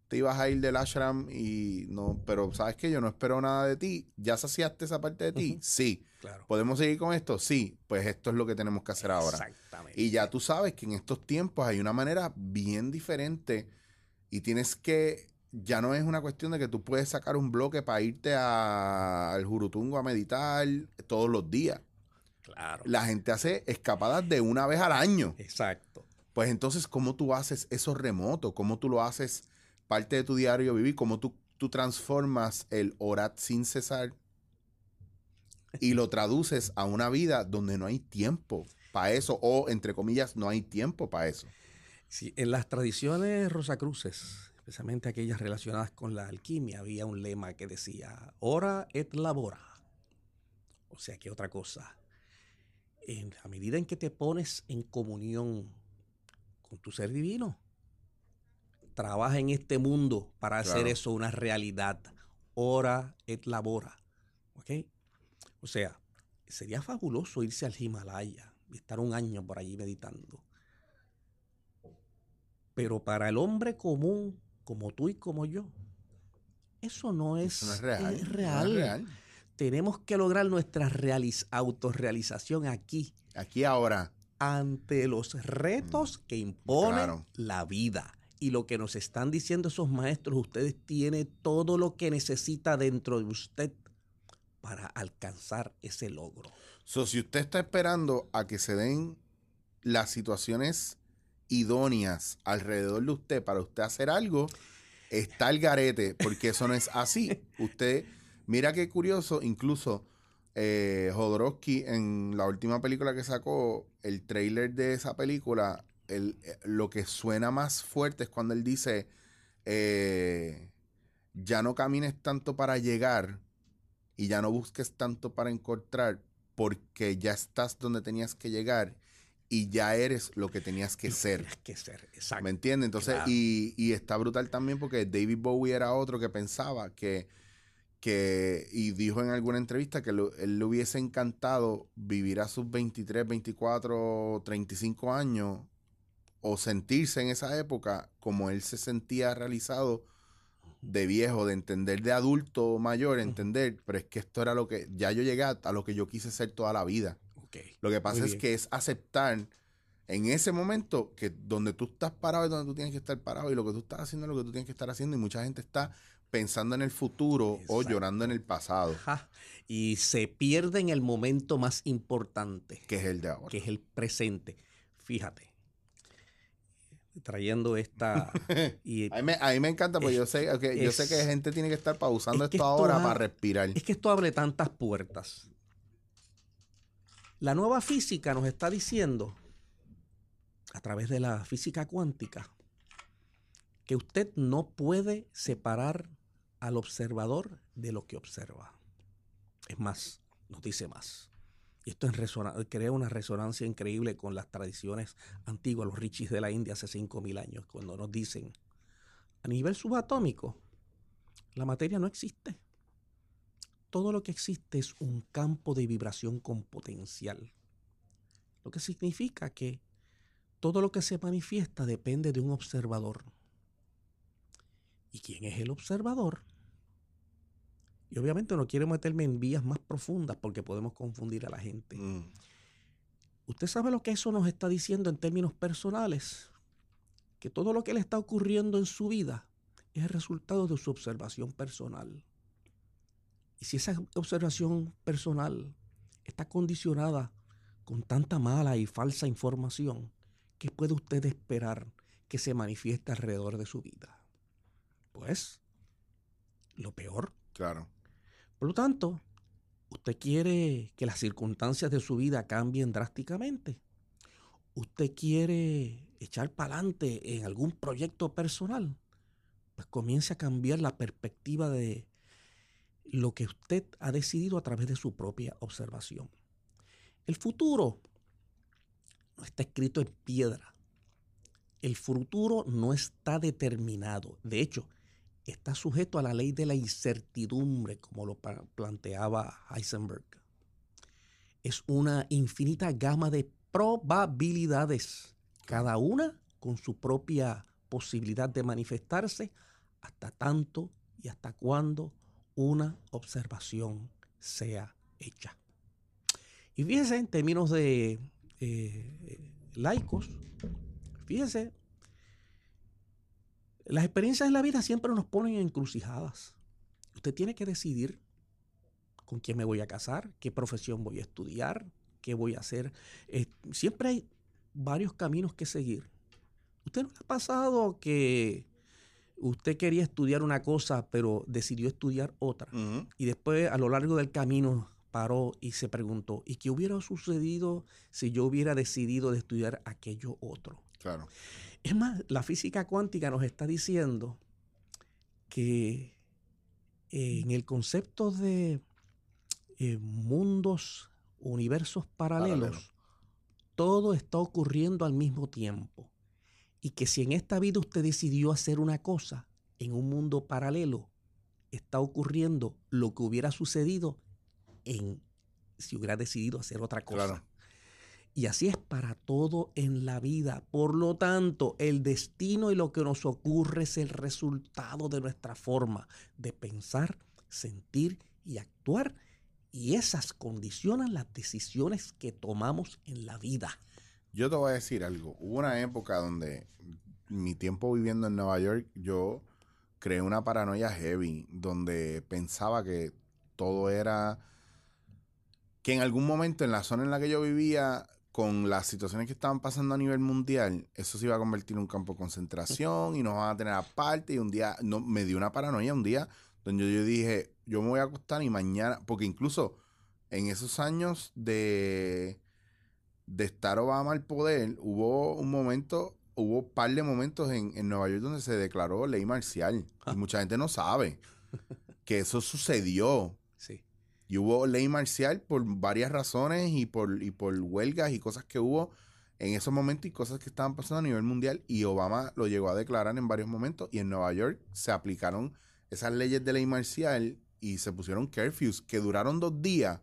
Speaker 1: te ibas a ir del ashram y no, pero sabes que yo no espero nada de ti. ¿Ya saciaste esa parte de ti?
Speaker 3: Ujú.
Speaker 1: Sí.
Speaker 3: Claro.
Speaker 1: ¿Podemos seguir con esto? Sí. Pues esto es lo que tenemos que hacer ahora.
Speaker 3: Exactamente.
Speaker 1: Y ya tú sabes que en estos tiempos hay una manera bien diferente y tienes que, ya no es una cuestión de que tú puedes sacar un bloque para irte a- al Jurutungo a meditar todos los días.
Speaker 3: Claro.
Speaker 1: La gente hace escapadas de una vez al año.
Speaker 3: Exacto.
Speaker 1: Pues entonces, ¿cómo tú haces eso remoto? ¿Cómo tú lo haces parte de tu diario vivir? ¿Cómo tú, tú transformas el orar sin cesar y lo traduces a una vida donde no hay tiempo para eso? O, entre comillas, no hay tiempo para eso.
Speaker 3: Sí, en las tradiciones rosacruces, especialmente aquellas relacionadas con la alquimia, había un lema que decía, ora et labora. O sea, que otra cosa. En, a medida en que te pones en comunión con tu ser divino, trabaja en este mundo para hacer eso una realidad. Ora et labora. ¿Ok? O sea, sería fabuloso irse al Himalaya y estar un año por allí meditando. Pero para el hombre común, como tú y como yo, eso no es,
Speaker 1: Eso no es real.
Speaker 3: es
Speaker 1: no es
Speaker 3: real.
Speaker 1: real.
Speaker 3: Tenemos que lograr nuestra realiz- autorrealización aquí,
Speaker 1: Aquí ahora.
Speaker 3: ante los retos que impone
Speaker 1: Mm, Claro.
Speaker 3: la vida. Y lo que nos están diciendo esos maestros, ustedes tienen todo lo que necesita dentro de usted para alcanzar ese logro.
Speaker 1: So, si usted está esperando a que se den las situaciones idóneas alrededor de usted para usted hacer algo, está el garete, porque eso no es así. Usted, mira qué curioso, incluso eh, Jodorowsky en la última película que sacó, el trailer de esa película, el- eh, lo que suena más fuerte es cuando él dice, eh, ya no camines tanto para llegar y ya no busques tanto para encontrar, porque ya estás donde tenías que llegar y ya eres lo que tenías que ser.
Speaker 3: tienes que ser, exacto.
Speaker 1: ¿Me entiendes? Entonces,
Speaker 3: Claro.
Speaker 1: y, y está brutal también porque David Bowie era otro que pensaba que, que y dijo en alguna entrevista que lo- él le hubiese encantado vivir a sus 23, 24, 35 años o sentirse en esa época como él se sentía realizado de viejo, de entender de adulto mayor, entender, pero es que esto era lo que, ya yo llegué a, a lo que yo quise ser toda la vida. Lo que pasa es que es aceptar en ese momento que donde tú estás parado es donde tú tienes que estar parado y lo que tú estás haciendo es lo que tú tienes que estar haciendo y mucha gente está pensando en el futuro o llorando en el pasado,
Speaker 3: Ajá. Y se pierde en el momento más importante,
Speaker 1: que es el de ahora.
Speaker 3: que es el presente. Fíjate, trayendo esta... y
Speaker 1: A mí, me, a mí me encanta porque
Speaker 3: Es-
Speaker 1: yo sé, ok, yo sé que gente tiene que estar pausando
Speaker 3: es que
Speaker 1: esto ahora para respirar.
Speaker 3: es que esto abre tantas puertas. La nueva física nos está diciendo, a través de la física cuántica, que usted no puede separar al observador de lo que observa. Es más, nos dice más. Y esto crea una resonancia increíble con las tradiciones antiguas, los richis de la India hace 5.000 años, cuando nos dicen, a nivel subatómico, la materia no existe. Todo lo que existe es un campo de vibración con potencial. Lo que significa que todo lo que se manifiesta depende de un observador. ¿Y quién es el observador? Y obviamente no quiero meterme en vías más profundas porque podemos confundir a la gente.
Speaker 1: Mm,
Speaker 3: ¿Usted sabe lo que eso nos está diciendo en términos personales? Que todo lo que le está ocurriendo en su vida es el resultado de su observación personal. Y si esa observación personal está condicionada con tanta mala y falsa información, ¿qué puede usted esperar que se manifieste alrededor de su vida? Pues, lo peor.
Speaker 1: claro.
Speaker 3: Por lo tanto, usted quiere que las circunstancias de su vida cambien drásticamente. Usted quiere echar para adelante en algún proyecto personal. Pues comience a cambiar la perspectiva de lo que usted ha decidido a través de su propia observación. El futuro no está escrito en piedra. El futuro no está determinado. De hecho, está sujeto a la ley de la incertidumbre, como lo planteaba Heisenberg. Es una infinita gama de probabilidades, cada una con su propia posibilidad de manifestarse hasta tanto y hasta cuando una observación sea hecha. Y fíjese, en términos de eh, laicos, fíjese, las experiencias de la vida siempre nos ponen en encrucijadas. Usted tiene que decidir con quién me voy a casar, qué profesión voy a estudiar, qué voy a hacer. Eh, siempre hay varios caminos que seguir. ¿Usted no le ha pasado que usted quería estudiar una cosa, pero decidió estudiar otra? Y después a lo largo del camino paró y se preguntó, ¿y qué hubiera sucedido si yo hubiera decidido de estudiar aquello otro?
Speaker 1: Claro.
Speaker 3: Es más, la física cuántica nos está diciendo que eh, en el concepto de eh, mundos, universos paralelos,
Speaker 1: Paralelo.
Speaker 3: todo está ocurriendo al mismo tiempo. Y que si en esta vida usted decidió hacer una cosa, en un mundo paralelo está ocurriendo lo que hubiera sucedido en si hubiera decidido hacer otra cosa.
Speaker 1: Claro.
Speaker 3: Y así es para todo en la vida. Por lo tanto, el destino y lo que nos ocurre es el resultado de nuestra forma de pensar, sentir y actuar. Y esas condicionan las decisiones que tomamos en la vida.
Speaker 1: Yo te voy a decir algo. Hubo una época donde mi tiempo viviendo en Nueva York, yo creé una paranoia heavy, donde pensaba que todo era que en algún momento en la zona en la que yo vivía, con las situaciones que estaban pasando a nivel mundial, eso se iba a convertir en un campo de concentración y nos van a tener aparte. Y un día, no, me dio una paranoia un día donde yo dije, yo me voy a acostar y mañana, porque incluso en esos años de, de estar Obama al poder, hubo un momento, hubo un par de momentos en, en Nueva York donde se declaró ley marcial. Y mucha gente no sabe que eso sucedió.
Speaker 3: Sí.
Speaker 1: Y hubo ley marcial por varias razones y por, y por huelgas y cosas que hubo en esos momentos y cosas que estaban pasando a nivel mundial. Y Obama lo llegó a declarar en varios momentos. Y en Nueva York se aplicaron esas leyes de ley marcial y se pusieron curfews que duraron dos días.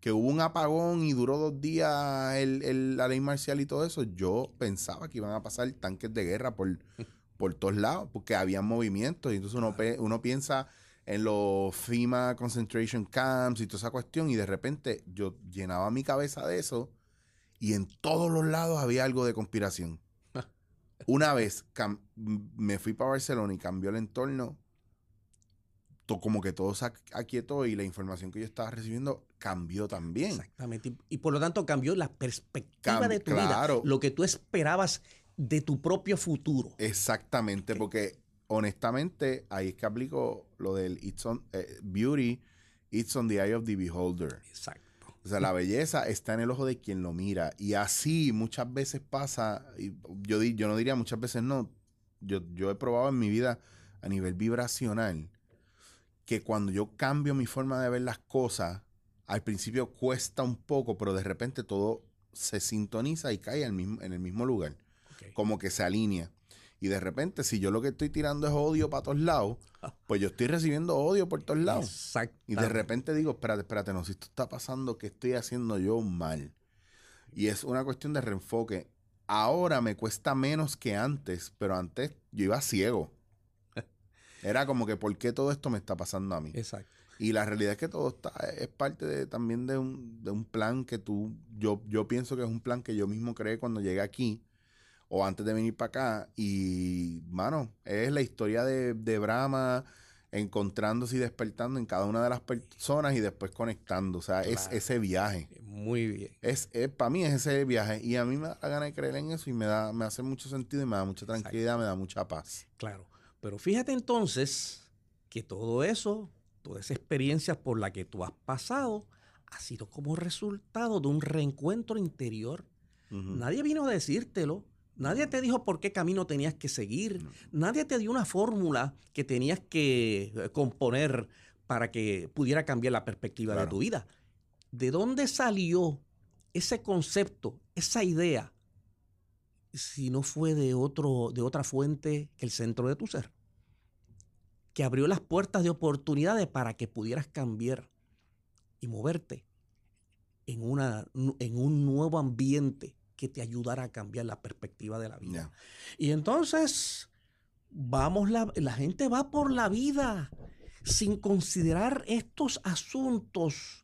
Speaker 1: Que hubo un apagón y duró dos días el- el- la ley marcial y todo eso. Yo pensaba que iban a pasar tanques de guerra por, por todos lados porque había movimientos. Y entonces uno, uno piensa en los FEMA concentration camps y toda esa cuestión y de repente yo llenaba mi cabeza de eso y en todos los lados había algo de conspiración. Una vez me fui para Barcelona y cambió el entorno, to- como que todo se aquietó y la información que yo estaba recibiendo cambió también.
Speaker 3: Exactamente. Y, por lo tanto cambió la perspectiva
Speaker 1: Cam-
Speaker 3: de tu
Speaker 1: claro.
Speaker 3: vida. Lo que tú esperabas de tu propio futuro.
Speaker 1: Exactamente, porque honestamente ahí es que aplico lo del it's on, eh, beauty, it's on the eye of the beholder.
Speaker 3: Exacto.
Speaker 1: O sea, la belleza está en el ojo de quien lo mira. Y así muchas veces pasa, y yo, di- yo no diría muchas veces no, yo, yo he probado en mi vida a nivel vibracional que cuando yo cambio mi forma de ver las cosas, al principio cuesta un poco, pero de repente todo se sintoniza y cae al mismo, en el mismo lugar como que se alinea. Y de repente, si yo lo que estoy tirando es odio para todos lados, pues yo estoy recibiendo odio por todos lados.
Speaker 3: Exacto.
Speaker 1: Y de repente digo, espérate, espérate, no, si esto está pasando, ¿qué estoy haciendo yo mal? Y es una cuestión de reenfoque. Ahora me cuesta menos que antes, pero antes yo iba ciego. Era como que, ¿por qué todo esto me está pasando a mí?
Speaker 3: Exacto.
Speaker 1: Y la realidad es que todo está, es parte de, también de un, de un plan que tú, yo, yo pienso que es un plan que yo mismo creé cuando llegué aquí o antes de venir para acá. Y, mano, es la historia de, de Brahma encontrándose y despertando en cada una de las personas y después conectando. O sea, es ese viaje.
Speaker 3: Muy bien.
Speaker 1: Es, para mí es ese viaje. Y a mí me da la gana de creer en eso y me da, me hace mucho sentido y me da mucha tranquilidad, me da mucha paz.
Speaker 3: Claro. Pero fíjate entonces que todo eso, toda esa experiencia por la que tú has pasado, ha sido como resultado de un reencuentro interior. Nadie vino a decírtelo. Nadie te dijo por qué camino tenías que seguir.
Speaker 1: No.
Speaker 3: Nadie te dio una fórmula que tenías que eh, componer para que pudiera cambiar la perspectiva de tu vida. ¿De dónde salió ese concepto, esa idea, si no fue de, otro, de otra fuente que el centro de tu ser? Que abrió las puertas de oportunidades para que pudieras cambiar y moverte en, una, en un nuevo ambiente que te ayudara a cambiar la perspectiva de la vida. Y entonces, vamos la, la gente va por la vida sin considerar estos asuntos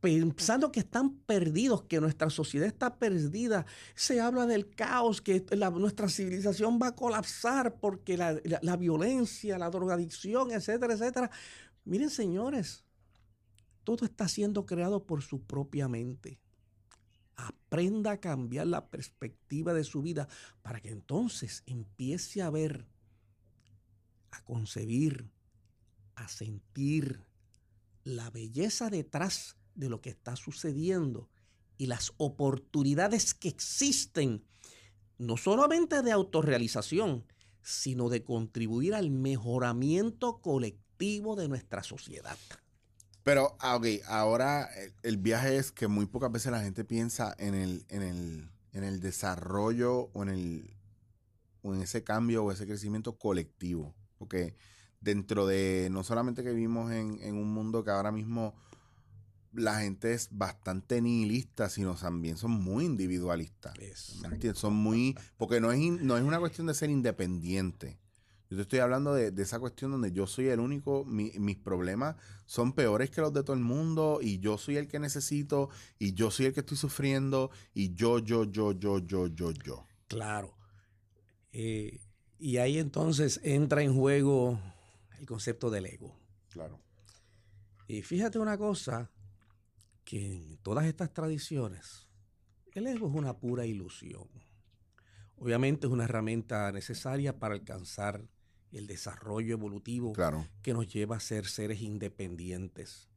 Speaker 3: pensando que están perdidos, que nuestra sociedad está perdida. Se habla del caos, que nuestra civilización va a colapsar porque la, la- la violencia, la drogadicción, etcétera, etcétera. Miren, señores, todo está siendo creado por su propia mente. Aprenda a cambiar la perspectiva de su vida para que entonces empiece a ver, a concebir, a sentir la belleza detrás de lo que está sucediendo y las oportunidades que existen, no solamente de autorrealización, sino de contribuir al mejoramiento colectivo de nuestra sociedad.
Speaker 1: Pero, ah, ok, ahora el, el viaje es que muy pocas veces la gente piensa en el, en el, en el desarrollo o en el o en ese cambio o ese crecimiento colectivo. Porque dentro de no solamente que vivimos en un mundo que ahora mismo la gente es bastante nihilista, sino también son muy individualistas. ¿Me entiendes? Son muy. Porque no es, in- no es una cuestión de ser independiente. Yo te estoy hablando de, de esa cuestión donde yo soy el único, mi- mis problemas son peores que los de todo el mundo y yo soy el que necesito y yo soy el que estoy sufriendo y yo, yo, yo, yo, yo, yo, yo.
Speaker 3: Claro. Eh, y ahí entonces entra en juego el concepto del ego.
Speaker 1: Claro.
Speaker 3: Y fíjate una cosa, que en todas estas tradiciones, el ego es una pura ilusión. Obviamente es una herramienta necesaria para alcanzar el desarrollo evolutivo
Speaker 1: Claro.
Speaker 3: que nos lleva a ser seres independientes.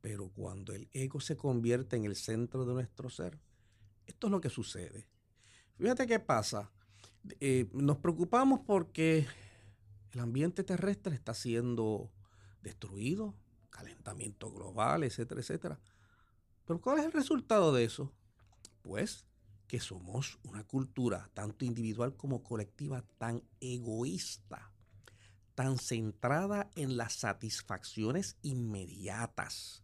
Speaker 3: Pero cuando el ego se convierte en el centro de nuestro ser, esto es lo que sucede. Fíjate qué pasa. Eh, nos preocupamos porque el ambiente terrestre está siendo destruido, calentamiento global, etcétera, etcétera. Pero ¿cuál es el resultado de eso? Pues que somos una cultura, tanto individual como colectiva, tan egoísta, tan centrada en las satisfacciones inmediatas.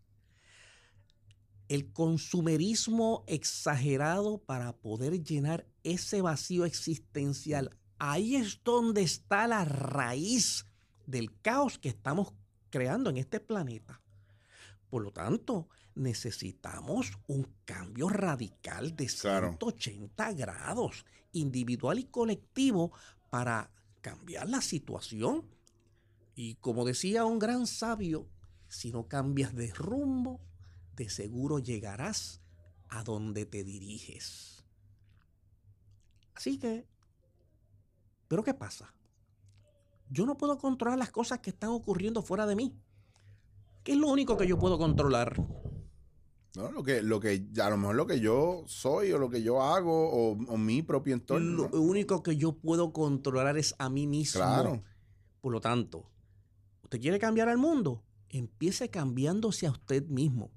Speaker 3: El consumerismo exagerado para poder llenar ese vacío existencial. Ahí es donde está la raíz del caos que estamos creando en este planeta. Por lo tanto, necesitamos un cambio radical de
Speaker 1: Claro.
Speaker 3: 180 grados, individual y colectivo, para cambiar la situación. Y como decía un gran sabio, si no cambias de rumbo, de seguro llegarás a donde te diriges. Así que, ¿pero qué pasa? Yo no puedo controlar las cosas que están ocurriendo fuera de mí. ¿Qué es lo único que yo puedo controlar?
Speaker 1: ¿No? Lo que, lo que, a lo mejor lo que yo soy o lo que yo hago o, o mi propio entorno.
Speaker 3: Lo único que yo puedo controlar es a mí mismo.
Speaker 1: Claro.
Speaker 3: Por lo tanto, ¿usted quiere cambiar al mundo? Empiece cambiándose a usted mismo.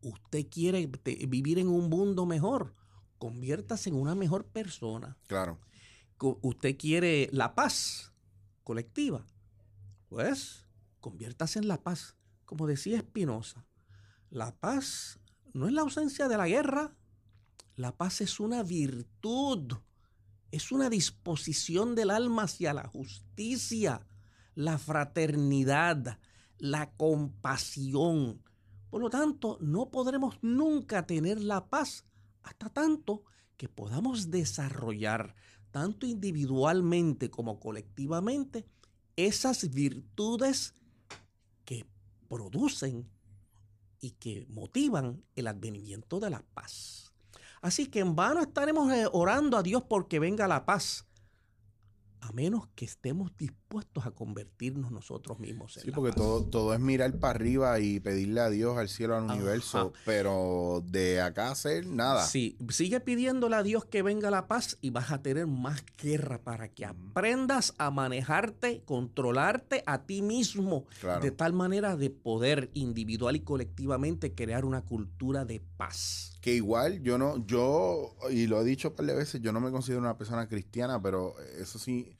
Speaker 3: ¿Usted quiere vivir en un mundo mejor? Conviértase en una mejor persona.
Speaker 1: Claro.
Speaker 3: ¿Usted quiere la paz colectiva? Pues conviértase en la paz. Como decía Spinoza, la paz no es la ausencia de la guerra. La paz es una virtud. Es una disposición del alma hacia la justicia, la fraternidad, la compasión. Por lo tanto, no podremos nunca tener la paz hasta tanto que podamos desarrollar, tanto individualmente como colectivamente, esas virtudes que producen y que motivan el advenimiento de la paz. Así que en vano estaremos eh, orando a Dios porque venga la paz, a menos que estemos dispuestos a convertirnos nosotros mismos en
Speaker 1: Sí,
Speaker 3: la
Speaker 1: porque
Speaker 3: paz.
Speaker 1: todo, todo es mirar para arriba y pedirle a Dios, al cielo, al
Speaker 3: Ajá.
Speaker 1: universo, pero de acá hacer nada.
Speaker 3: Sí, sigue pidiéndole a Dios que venga la paz y vas a tener más guerra para que aprendas a manejarte, controlarte a ti mismo,
Speaker 1: Claro.
Speaker 3: de tal manera de poder individual y colectivamente crear una cultura de paz.
Speaker 1: Que igual yo no, yo, y lo he dicho un par de veces, yo no me considero una persona cristiana, pero eso sí,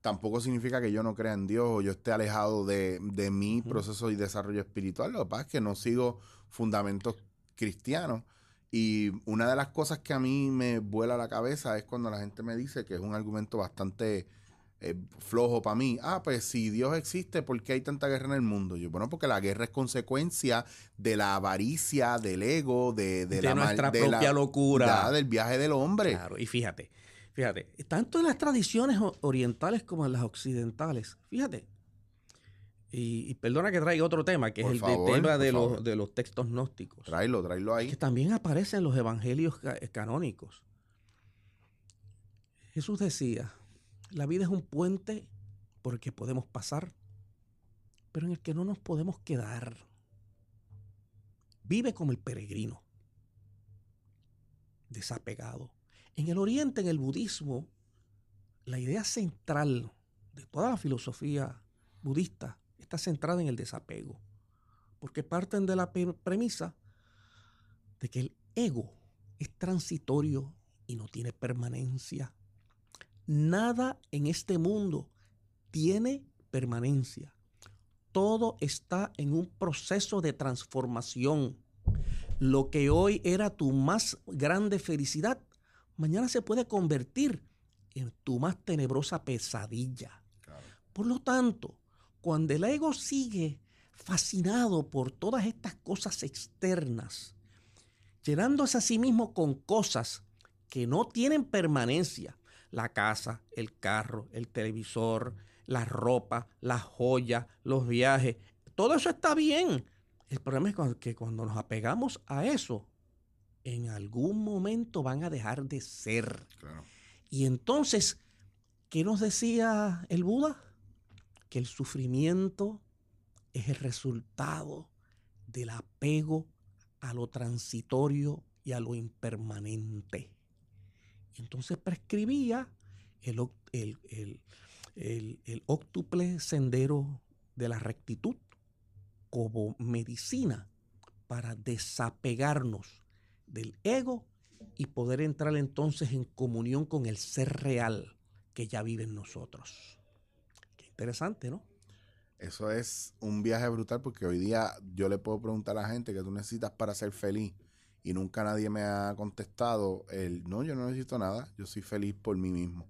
Speaker 1: tampoco significa que yo no crea en Dios o yo esté alejado de, de mi proceso y desarrollo espiritual. Lo que pasa es que no sigo fundamentos cristianos. Y una de las cosas que a mí me vuela la cabeza es cuando la gente me dice que es un argumento bastante es flojo para mí. Ah, pues si Dios existe, ¿por qué hay tanta guerra en el mundo? Yo, bueno, porque la guerra es consecuencia de la avaricia, del ego, de, de,
Speaker 3: De
Speaker 1: la
Speaker 3: nuestra
Speaker 1: de la-
Speaker 3: propia locura.
Speaker 1: ya, del viaje del hombre.
Speaker 3: Claro, y fíjate, fíjate, tanto en las tradiciones orientales como en las occidentales, fíjate. Y, y perdona que traiga otro tema, que
Speaker 1: Por
Speaker 3: es el
Speaker 1: favor,
Speaker 3: tema de los, de los textos gnósticos.
Speaker 1: Tráelo, tráelo ahí.
Speaker 3: que también aparecen en los evangelios ca- eh, canónicos. Jesús decía, la vida es un puente por el que podemos pasar, pero en el que no nos podemos quedar. Vive como el peregrino, desapegado. En el oriente, en el budismo, la idea central de toda la filosofía budista está centrada en el desapego, porque parten de la premisa de que el ego es transitorio y no tiene permanencia. Nada en este mundo tiene permanencia. Todo está en un proceso de transformación. Lo que hoy era tu más grande felicidad, mañana se puede convertir en tu más tenebrosa pesadilla. Por lo tanto, cuando el ego sigue fascinado por todas estas cosas externas, llenándose a sí mismo con cosas que no tienen permanencia, la casa, el carro, el televisor, la ropa, las joyas, los viajes, todo eso está bien. El problema es que cuando nos apegamos a eso, en algún momento van a dejar de ser.
Speaker 1: Claro.
Speaker 3: Y entonces, ¿qué nos decía el Buda? Que el sufrimiento es el resultado del apego a lo transitorio y a lo impermanente. Entonces prescribía el- el óctuple sendero de la rectitud como medicina para desapegarnos del ego y poder entrar entonces en comunión con el ser real que ya vive en nosotros. Qué interesante, ¿no?
Speaker 1: Eso es un viaje brutal porque hoy día yo le puedo preguntar a la gente que tú necesitas para ser feliz y nunca nadie me ha contestado el no, yo no necesito nada, yo soy feliz por mí mismo.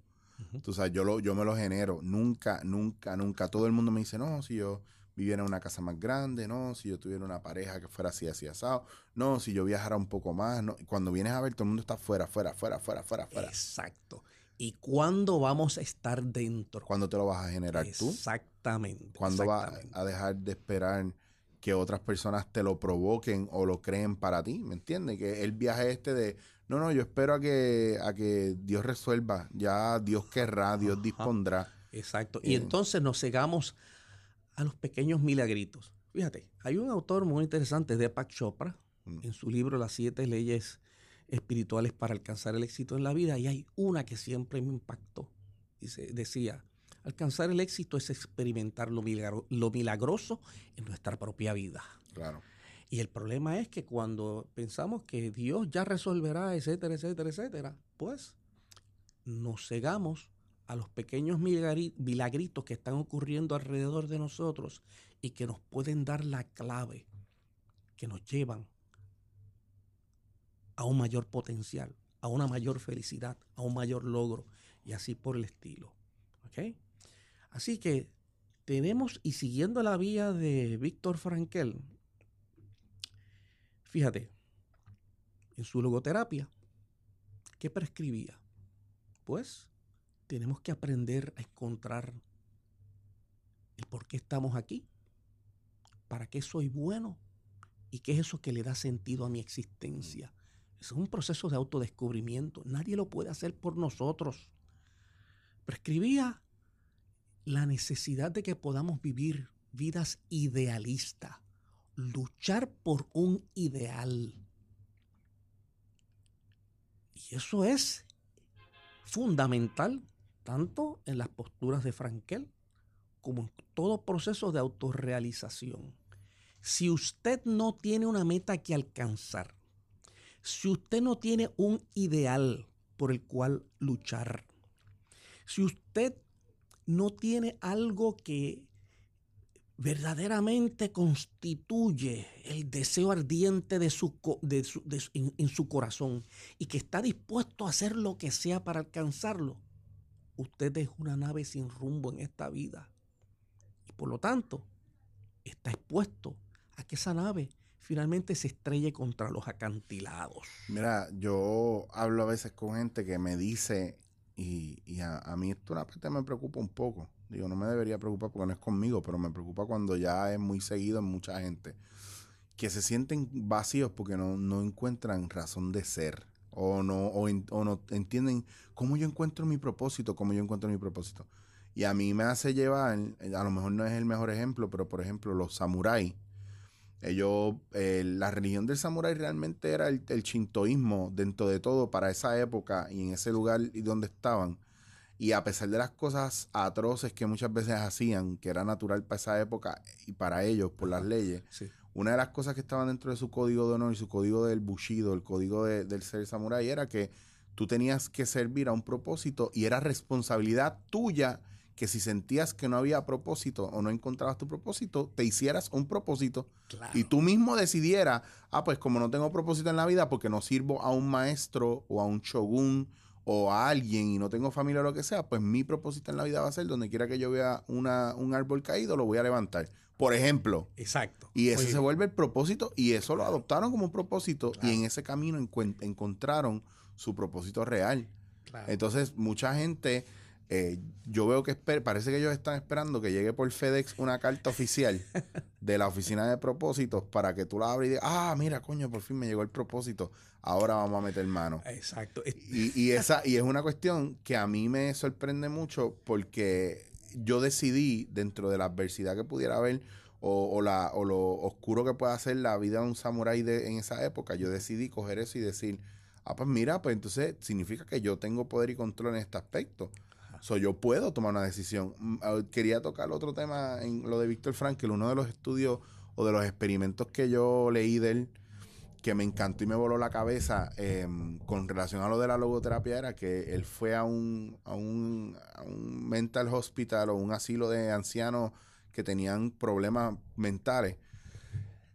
Speaker 1: Tú sabes, yo, lo, yo me lo genero. Nunca, nunca, nunca. Todo el mundo me dice, no, si yo viviera en una casa más grande, no, si yo tuviera una pareja que fuera así, así, asado, no, si yo viajara un poco más, no. Cuando vienes a ver, todo el mundo está fuera, fuera, fuera, fuera, fuera, fuera.
Speaker 3: Exacto. ¿Y cuándo vamos a estar dentro?
Speaker 1: ¿Cuándo te lo vas a generar tú?
Speaker 3: Exactamente.
Speaker 1: ¿Cuándo vas
Speaker 3: exactamente.
Speaker 1: a dejar de esperar que otras personas te lo provoquen o lo creen para ti? ¿Me entiendes? Que el viaje este de, no, no, yo espero a que, a que Dios resuelva, ya Dios querrá, Dios
Speaker 3: Ajá.
Speaker 1: dispondrá.
Speaker 3: Exacto. Y
Speaker 1: Eh.
Speaker 3: entonces nos cegamos a los pequeños milagritos. Fíjate, hay un autor muy interesante, Deepak Chopra,
Speaker 1: Mm.
Speaker 3: en su libro Las siete leyes espirituales para alcanzar el éxito en la vida, y hay una que siempre me impactó. Dice, decía, alcanzar el éxito es experimentar lo, milagro- lo milagroso en nuestra propia vida.
Speaker 1: Claro.
Speaker 3: Y el problema es que cuando pensamos que Dios ya resolverá, etcétera, etcétera, etcétera, pues nos cegamos a los pequeños milagri- milagritos que están ocurriendo alrededor de nosotros y que nos pueden dar la clave que nos llevan a un mayor potencial, a una mayor felicidad, a un mayor logro y así por el estilo. ¿Ok? Así que tenemos, y siguiendo la vía de Víctor Frankel, fíjate, en su logoterapia, ¿qué prescribía? Pues tenemos que aprender a encontrar el por qué estamos aquí, para qué soy bueno y qué es eso que le da sentido a mi existencia. Es un proceso de autodescubrimiento. Nadie lo puede hacer por nosotros. Prescribía la necesidad de que podamos vivir vidas idealistas, luchar por un ideal. Y eso es fundamental tanto en las posturas de Frankel como en todo proceso de autorrealización. Si usted no tiene una meta que alcanzar, si usted no tiene un ideal por el cual luchar, si usted no tiene algo que verdaderamente constituye el deseo ardiente de su, de su- de en, en su corazón y que está dispuesto a hacer lo que sea para alcanzarlo, usted es una nave sin rumbo en esta vida. Y por lo tanto, está expuesto a que esa nave finalmente se estrelle contra los acantilados.
Speaker 1: Mira, yo hablo a veces con gente que me dice, y, y a, a mí esto una parte me preocupa un poco. Digo, no me debería preocupar porque no es conmigo, pero me preocupa cuando ya es muy seguido en mucha gente. Que se sienten vacíos porque no, no encuentran razón de ser. O no, o, o no entienden cómo yo encuentro mi propósito, cómo yo encuentro mi propósito. Y a mí me hace llevar, a lo mejor no es el mejor ejemplo, pero por ejemplo, los samuráis. Ellos, eh, la religión del samurái realmente era el, el shintoísmo dentro de todo para esa época y en ese lugar y donde estaban. Y a pesar de las cosas atroces que muchas veces hacían, que era natural para esa época y para ellos por las leyes,
Speaker 3: Sí.
Speaker 1: una de las cosas que estaban dentro de su código de honor y su código del bushido, el código de- del ser samurái, era que tú tenías que servir a un propósito y era responsabilidad tuya que si sentías que no había propósito o no encontrabas tu propósito, te hicieras un propósito
Speaker 3: Claro.
Speaker 1: y tú mismo decidieras, ah, pues como no tengo propósito en la vida porque no sirvo a un maestro o a un shogun o a alguien y no tengo familia o lo que sea, pues mi propósito en la vida va a ser donde quiera que yo vea una, un árbol caído, lo voy a levantar. Por ejemplo.
Speaker 3: Exacto.
Speaker 1: Y ese se vuelve el propósito y eso lo adoptaron como un propósito
Speaker 3: Claro.
Speaker 1: y en ese camino encontraron su propósito real.
Speaker 3: Claro.
Speaker 1: Entonces, mucha gente, eh, yo veo que parece que ellos están esperando que llegue por FedEx una carta oficial de la oficina de propósitos para que tú la abras y digas, ah, mira, coño, por fin me llegó el propósito, ahora vamos a meter mano.
Speaker 3: Exacto.
Speaker 1: Y, y esa, y es una cuestión que a mí me sorprende mucho porque yo decidí, dentro de la adversidad que pudiera haber o, o la, o lo oscuro que pueda ser la vida de un samurái en esa época, yo decidí coger eso y decir, ah, pues mira, pues entonces significa que yo tengo poder y control en este aspecto. So, yo puedo tomar una decisión. Mm, ah, Quería tocar otro tema en lo de Víctor Frankel, uno de los estudios o de los experimentos que yo leí de él, que me encantó y me voló la cabeza eh, con relación a lo de la logoterapia era que él fue a un, a un, a un mental hospital o un asilo de ancianos que tenían problemas mentales.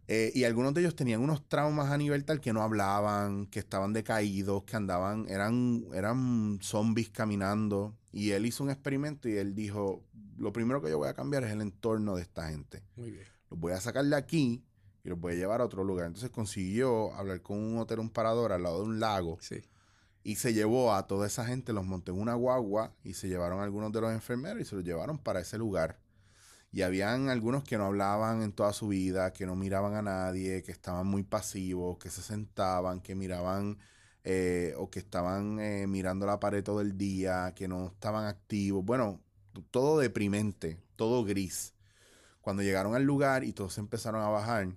Speaker 1: Eh, y algunos de ellos tenían unos traumas a nivel tal que no hablaban, que estaban decaídos, que andaban, eran, eran zombies caminando. Y él hizo un experimento y él dijo, lo primero que yo voy a cambiar es el entorno de esta gente
Speaker 3: Muy bien.
Speaker 1: los voy a sacar de aquí y los voy a llevar a otro lugar. Entonces consiguió hablar con un hotel, un parador al lado de un lago
Speaker 3: Sí.
Speaker 1: y se llevó a toda esa gente, los montó en una guagua y se llevaron a algunos de los enfermeros y se los llevaron para ese lugar. Y habían algunos que no hablaban en toda su vida, que no miraban a nadie, que estaban muy pasivos, que se sentaban, que miraban eh, o que estaban eh, mirando la pared todo el día, que no estaban activos. Bueno, todo deprimente, todo gris. Cuando llegaron al lugar y todos empezaron a bajar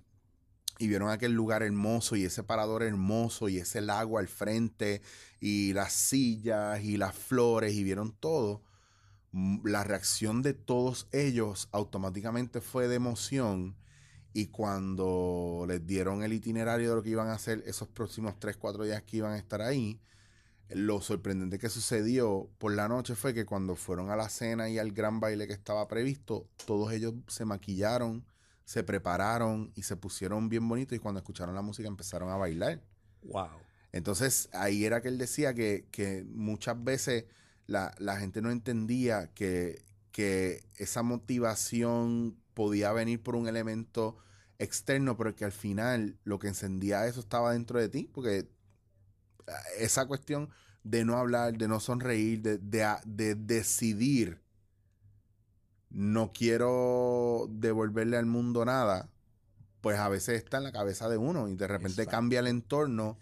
Speaker 1: y vieron aquel lugar hermoso y ese parador hermoso y ese lago al frente y las sillas y las flores y vieron todo, mm, la reacción de todos ellos automáticamente fue de emoción y cuando les dieron el itinerario de lo que iban a hacer esos próximos 3, 4 días que iban a estar ahí, lo sorprendente que sucedió por la noche fue que cuando fueron a la cena y al gran baile que estaba previsto, todos ellos se maquillaron, se prepararon y se pusieron bien bonitos y cuando escucharon la música empezaron a bailar.
Speaker 3: Wow.
Speaker 1: Entonces ahí era que él decía que, que muchas veces la, la gente no entendía que, que esa motivación podía venir por un elemento externo, pero que al final lo que encendía eso estaba dentro de ti, porque ah, esa cuestión de no hablar, de no sonreír, de, de, de decidir, no quiero devolverle al mundo nada, pues a veces está en la cabeza de uno y de repente
Speaker 3: Exacto.
Speaker 1: cambia el entorno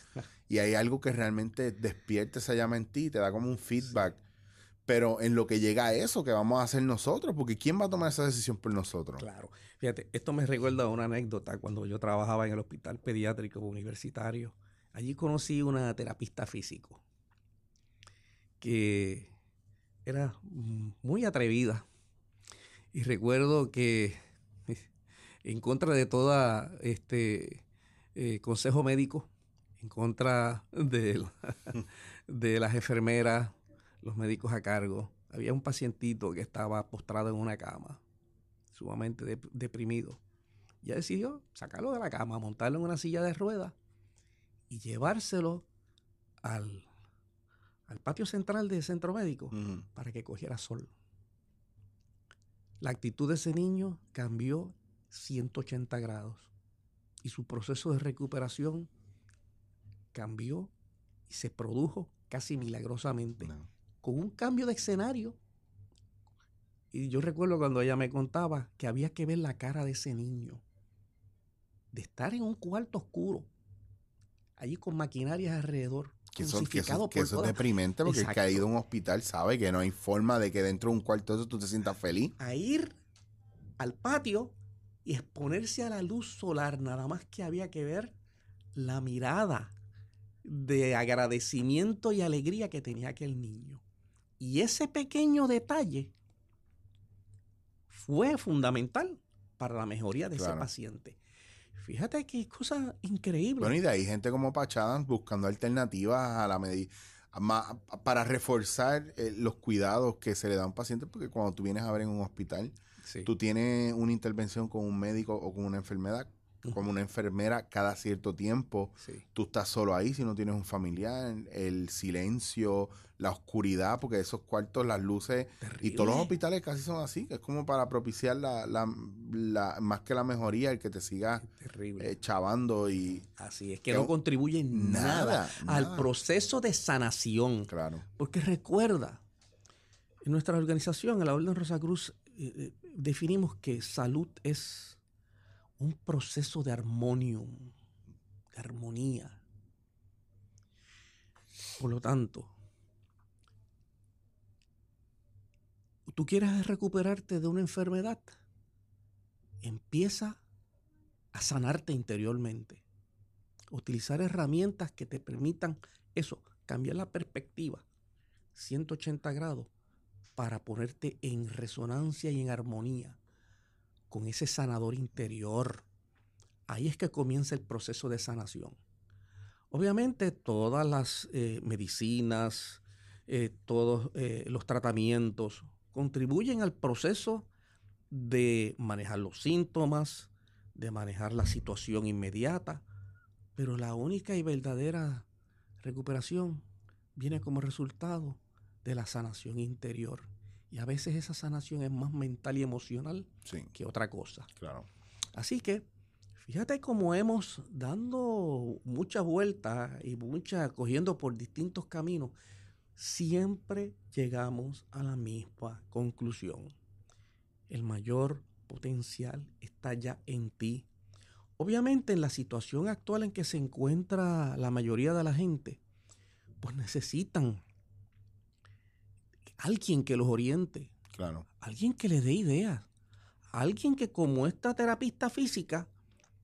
Speaker 1: y hay algo que realmente despierta esa llama en ti, te da como un feedback. Pero en lo que llega a eso, que vamos a hacer nosotros? Porque ¿quién va a tomar esa decisión por nosotros?
Speaker 3: Claro. Fíjate, esto me recuerda a una anécdota cuando yo trabajaba en el hospital pediátrico universitario. Allí conocí una terapista físico que era muy atrevida. Y recuerdo que en contra de toda este eh, consejo médico, en contra de, de las enfermeras, los médicos a cargo, había un pacientito que estaba postrado en una cama, sumamente dep- deprimido. Ya decidió sacarlo de la cama, montarlo en una silla de ruedas y llevárselo al, al patio central del centro médico para que cogiera sol. La actitud de ese niño cambió 180 grados y su proceso de recuperación cambió y se produjo casi milagrosamente
Speaker 1: No.
Speaker 3: Con un cambio de escenario. Y yo recuerdo cuando ella me contaba que había que ver la cara de ese niño, de estar en un cuarto oscuro, allí con maquinarias alrededor,
Speaker 1: Que eso, que eso- que eso es deprimente porque el que ha
Speaker 3: Exacto.
Speaker 1: ido a un hospital sabe que no hay forma de que dentro de un cuarto de eso tú te sientas feliz.
Speaker 3: a ir al patio y exponerse a la luz solar, nada más que había que ver la mirada de agradecimiento y alegría que tenía aquel niño. Y ese pequeño detalle fue fundamental para la mejoría de ese paciente. Fíjate qué cosa increíble.
Speaker 1: Bueno, y de ahí gente como Pachadan buscando alternativas a la medi- a ma- para reforzar eh, los cuidados que se le da a un paciente, porque cuando tú vienes a ver en un hospital,
Speaker 3: Sí.
Speaker 1: tú tienes una intervención con un médico o con una enfermedad. Como una enfermera cada cierto tiempo.
Speaker 3: Sí.
Speaker 1: Tú estás solo ahí si no tienes un familiar, el silencio, la oscuridad, porque esos cuartos, las luces, y todos los hospitales casi son así, que es como para propiciar la, la- la- más que la mejoría, el que te siga eh, chavando y
Speaker 3: Así es que
Speaker 1: que
Speaker 3: no contribuye en nada,
Speaker 1: nada,
Speaker 3: al proceso de sanación.
Speaker 1: claro.
Speaker 3: Porque recuerda, en nuestra organización, en la Orden Rosa Cruz, eh, eh, definimos que salud es un proceso de armonium, de armonía. Por lo tanto, tú quieres recuperarte de una enfermedad, empieza a sanarte interiormente. Utilizar herramientas que te permitan eso, cambiar la perspectiva 180 grados para ponerte en resonancia y en armonía con ese sanador interior. Ahí es que comienza el proceso de sanación. Obviamente todas las eh, medicinas, eh, todos eh, los tratamientos contribuyen al proceso de manejar los síntomas, de manejar la situación inmediata, pero la única y verdadera recuperación viene como resultado de la sanación interior. Y a veces esa sanación es más mental y emocional
Speaker 1: Sí,
Speaker 3: que otra cosa.
Speaker 1: claro.
Speaker 3: Así que fíjate cómo hemos dando muchas vueltas y muchas cogiendo por distintos caminos, siempre llegamos a la misma conclusión. El mayor potencial está ya en ti. Obviamente en la situación actual en que se encuentra la mayoría de la gente, pues necesitan alguien que los oriente,
Speaker 1: Claro.
Speaker 3: alguien que le dé ideas, alguien que como esta terapista física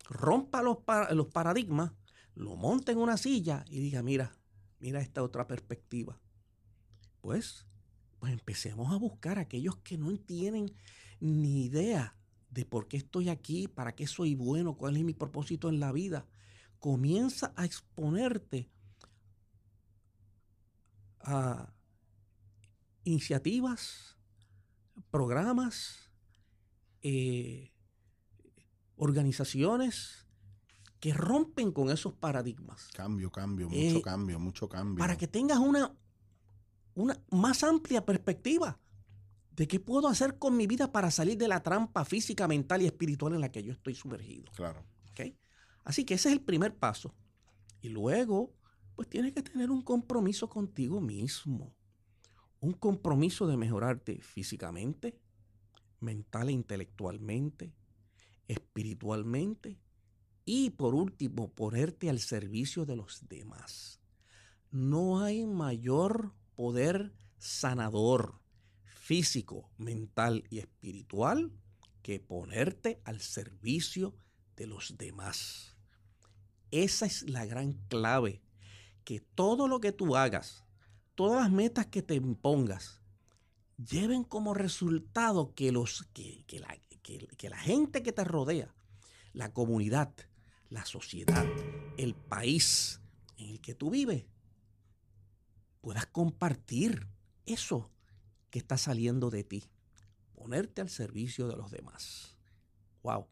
Speaker 3: rompa los, pa- los paradigmas, lo monte en una silla y diga, mira, mira esta otra perspectiva. Pues, pues empecemos a buscar a aquellos que no tienen ni idea de por qué estoy aquí, para qué soy bueno, cuál es mi propósito en la vida. Comienza a exponerte a iniciativas, programas, eh, organizaciones que rompen con esos paradigmas
Speaker 1: Cambio, cambio, mucho
Speaker 3: Eh,
Speaker 1: cambio, mucho cambio.
Speaker 3: para que tengas una, una más amplia perspectiva de qué puedo hacer con mi vida para salir de la trampa física, mental y espiritual en la que yo estoy sumergido.
Speaker 1: Claro.
Speaker 3: ¿ok? Así que ese es el primer paso. Y luego, pues tienes que tener un compromiso contigo mismo. Un compromiso de mejorarte físicamente, mental e intelectualmente, espiritualmente y por último, ponerte al servicio de los demás. No hay mayor poder sanador físico, mental y espiritual que ponerte al servicio de los demás. Esa es la gran clave, que todo lo que tú hagas, todas las metas que te impongas, lleven como resultado que, los, que, que la, que- la gente que te rodea, la comunidad, la sociedad, el país en el que tú vives, puedas compartir eso que está saliendo de ti, ponerte al servicio de los demás. Wow.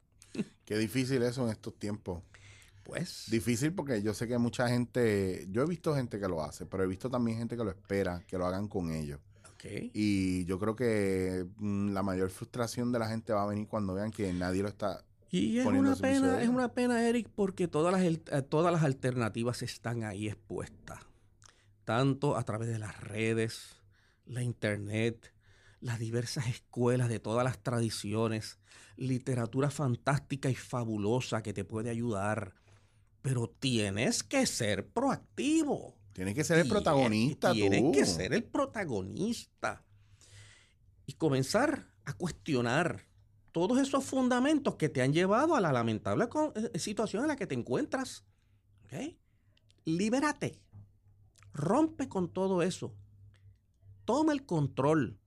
Speaker 1: Qué difícil eso en estos tiempos.
Speaker 3: Pues.
Speaker 1: Difícil porque yo sé que mucha gente, yo he visto gente que lo hace, pero he visto también gente que lo espera, que lo hagan con ellos.
Speaker 3: ok.
Speaker 1: Y yo creo que mm, la mayor frustración de la gente va a venir cuando vean que nadie lo está.
Speaker 3: Y es una pena, es una pena, Eric, porque todas las, eh, todas las alternativas están ahí expuestas. Tanto a través de las redes, la internet, las diversas escuelas de todas las tradiciones, literatura fantástica y fabulosa que te puede ayudar. Pero tienes que ser proactivo.
Speaker 1: Tienes que ser el protagonista
Speaker 3: Tienes
Speaker 1: tú.
Speaker 3: que ser el protagonista. Y comenzar a cuestionar todos esos fundamentos que te han llevado a la lamentable co- eh, situación en la que te encuentras. ¿Ok? Libérate. Rompe con todo eso. Toma el control.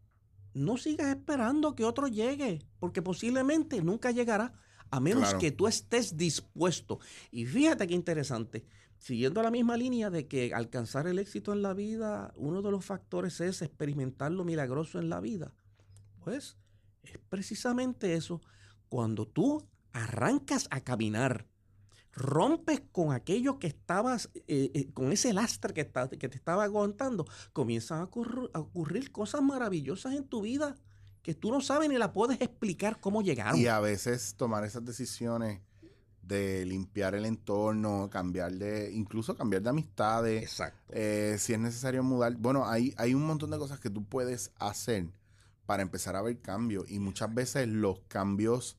Speaker 3: No sigas esperando que otro llegue, porque posiblemente nunca llegará, a menos
Speaker 1: Claro.
Speaker 3: que tú estés dispuesto. Y fíjate qué interesante, siguiendo la misma línea de que alcanzar el éxito en la vida, uno de los factores es experimentar lo milagroso en la vida. Pues es precisamente eso. Cuando tú arrancas a caminar, rompes con aquello que estabas, eh, eh, con ese lastre que, está- que te estaba aguantando, comienzan a ocurrir cosas maravillosas en tu vida que tú no sabes ni la puedes explicar cómo llegaron.
Speaker 1: Y a veces tomar esas decisiones de limpiar el entorno, cambiar de, incluso cambiar de amistades,
Speaker 3: Exacto.
Speaker 1: eh, si es necesario mudar. Bueno, hay, hay un montón de cosas que tú puedes hacer para empezar a ver cambios. Y muchas veces los cambios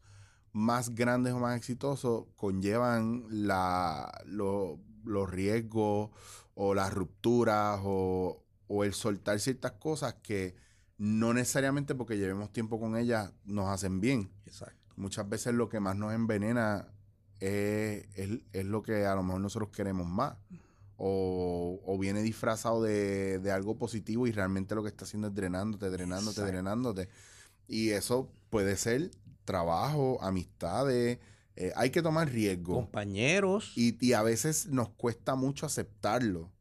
Speaker 1: más grandes o más exitosos conllevan la, lo- los riesgos o las rupturas o, o el soltar ciertas cosas que no necesariamente porque llevemos tiempo con ellas nos hacen bien.
Speaker 3: Exacto.
Speaker 1: Muchas veces lo que más nos envenena es, es- es lo que a lo mejor nosotros queremos más. O, o viene disfrazado de, de algo positivo y realmente lo que está haciendo es drenándote, drenándote,
Speaker 3: Exacto.
Speaker 1: drenándote. Y eso puede ser trabajo, amistades. eh, hay que tomar riesgo.
Speaker 3: Compañeros.
Speaker 1: Y, y a veces nos cuesta mucho aceptarlo.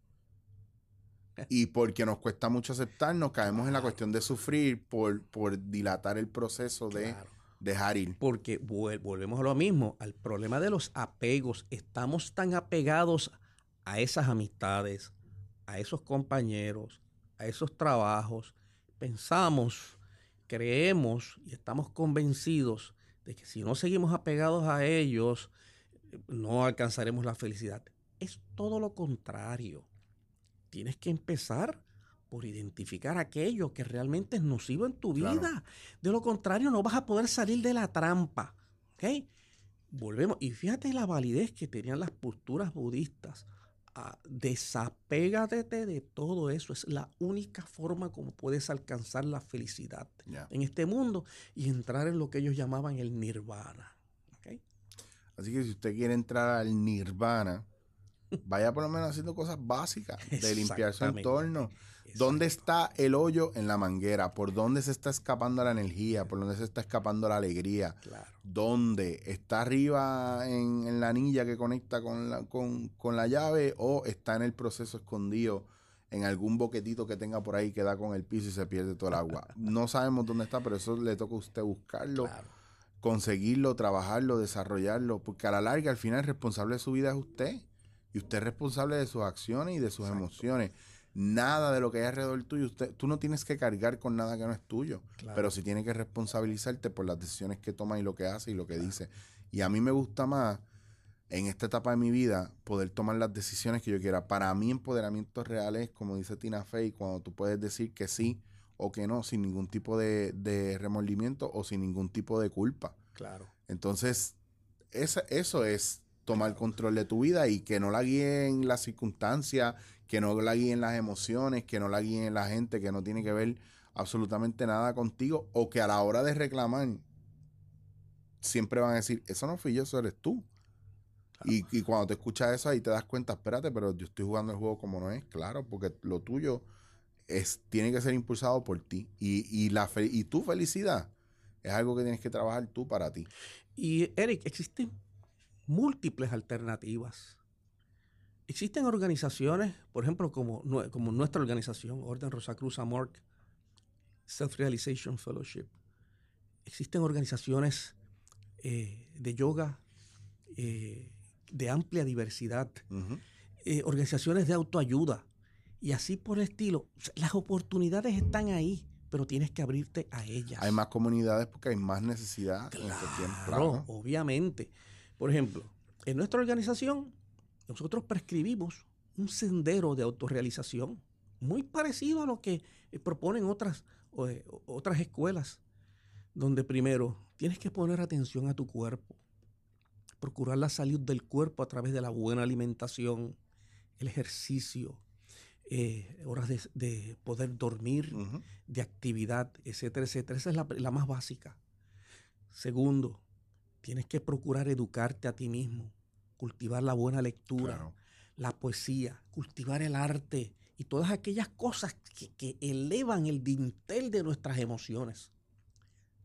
Speaker 1: Y porque nos cuesta mucho aceptarnos, caemos en la cuestión de sufrir por, por dilatar el proceso de
Speaker 3: Claro.
Speaker 1: dejar ir.
Speaker 3: Porque volvemos a lo mismo, al problema de los apegos. Estamos tan apegados a esas amistades, a esos compañeros, a esos trabajos. Pensamos, creemos y estamos convencidos de que si no seguimos apegados a ellos, no alcanzaremos la felicidad. Es todo lo contrario. Tienes que empezar por identificar aquello que realmente es nocivo en tu
Speaker 1: Claro.
Speaker 3: vida. De lo contrario, no vas a poder salir de la trampa. ¿Ok? Volvemos. Y fíjate la validez que tenían las posturas budistas. Ah, desapégate de todo eso. Es la única forma como puedes alcanzar la felicidad en este mundo y entrar en lo que ellos llamaban el nirvana. ¿Ok?
Speaker 1: Así que si usted quiere entrar al nirvana, vaya por lo menos haciendo cosas básicas de limpiar su entorno. ¿Dónde está el hoyo en la manguera? ¿Por dónde se está escapando la energía? ¿Por dónde se está escapando la alegría?
Speaker 3: Claro.
Speaker 1: ¿Dónde? ¿Está arriba en, en la anilla que conecta con la, con, con la llave o está en el proceso escondido en algún boquetito que tenga por ahí que da con el piso y se pierde todo el agua? No sabemos dónde está, pero eso le toca a usted buscarlo,
Speaker 3: Claro.
Speaker 1: conseguirlo, trabajarlo, desarrollarlo, porque a la larga, al final, el responsable de su vida es usted. Y usted es responsable de sus acciones y de sus
Speaker 3: Exacto.
Speaker 1: emociones. Nada de lo que hay alrededor tuyo, usted, tú no tienes que cargar con nada que no es tuyo.
Speaker 3: Claro.
Speaker 1: Pero sí tienes que responsabilizarte por las decisiones que toma y lo que hace y lo que dice. Y a mí me gusta más, en esta etapa de mi vida, poder tomar las decisiones que yo quiera. Para mí, empoderamiento real es, como dice Tina Fey, cuando tú puedes decir que sí o que no, sin ningún tipo de, de remordimiento o sin ningún tipo de culpa.
Speaker 3: Claro.
Speaker 1: Entonces, esa- eso es tomar control de tu vida y que no la guíen las circunstancias, que no la guíen las emociones, que no la guíen la gente, que no tiene que ver absolutamente nada contigo, o que a la hora de reclamar siempre van a decir, eso no fui yo, eso eres tú. Y, y cuando te escuchas eso ahí te das cuenta, espérate, pero yo estoy jugando el juego como no es, claro, porque lo tuyo es, tiene que ser impulsado por ti. Y, y, la fe- y tu felicidad es algo que tienes que trabajar tú para ti.
Speaker 3: Y Eric, existen múltiples alternativas. Existen organizaciones, por ejemplo, como, como nuestra organización, Orden Rosacruz Amorc, Self-Realization Fellowship. Existen organizaciones eh, de yoga eh, de amplia diversidad, eh, organizaciones de autoayuda y así por el estilo. O sea, Las oportunidades están ahí, pero tienes que abrirte a ellas.
Speaker 1: Hay más comunidades porque hay más necesidad en estos tiempos.
Speaker 3: Claro,
Speaker 1: Claro.
Speaker 3: obviamente. Por ejemplo, en nuestra organización, nosotros prescribimos un sendero de autorrealización muy parecido a lo que eh, proponen otras, eh, otras escuelas, donde primero tienes que poner atención a tu cuerpo, procurar la salud del cuerpo a través de la buena alimentación, el ejercicio, eh, horas de, de poder dormir, de actividad, etcétera, etcétera. Esa es la, la más básica. Segundo, tienes que procurar educarte a ti mismo, cultivar la buena lectura,
Speaker 1: Claro.
Speaker 3: la poesía, cultivar el arte y todas aquellas cosas que, que elevan el dintel de nuestras emociones.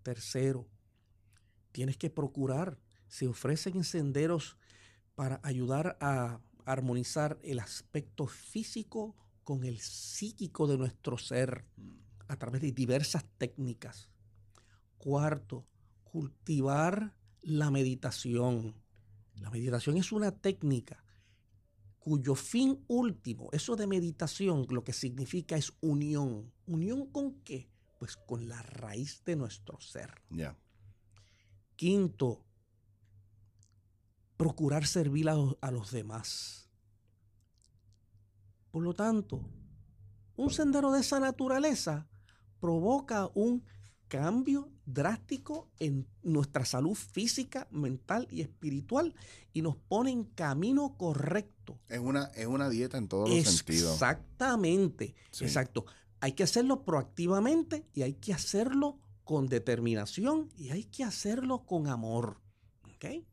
Speaker 3: Tercero, tienes que procurar, se ofrecen senderos para ayudar a armonizar el aspecto físico con el psíquico de nuestro ser a través de diversas técnicas. Cuarto, cultivar la meditación. La meditación es una técnica cuyo fin último, eso de meditación, lo que significa es unión. ¿Unión con qué? Pues con la raíz de nuestro ser.
Speaker 1: Ya.
Speaker 3: Quinto, procurar servir a los demás. Por lo tanto, un sendero de esa naturaleza provoca un cambio drástico en nuestra salud física, mental y espiritual y nos pone en camino correcto.
Speaker 1: Es una, es una dieta en todos los sentidos.
Speaker 3: Exactamente,
Speaker 1: Sí.
Speaker 3: exacto. Hay que hacerlo proactivamente y hay que hacerlo con determinación y hay que hacerlo con amor. ¿ok?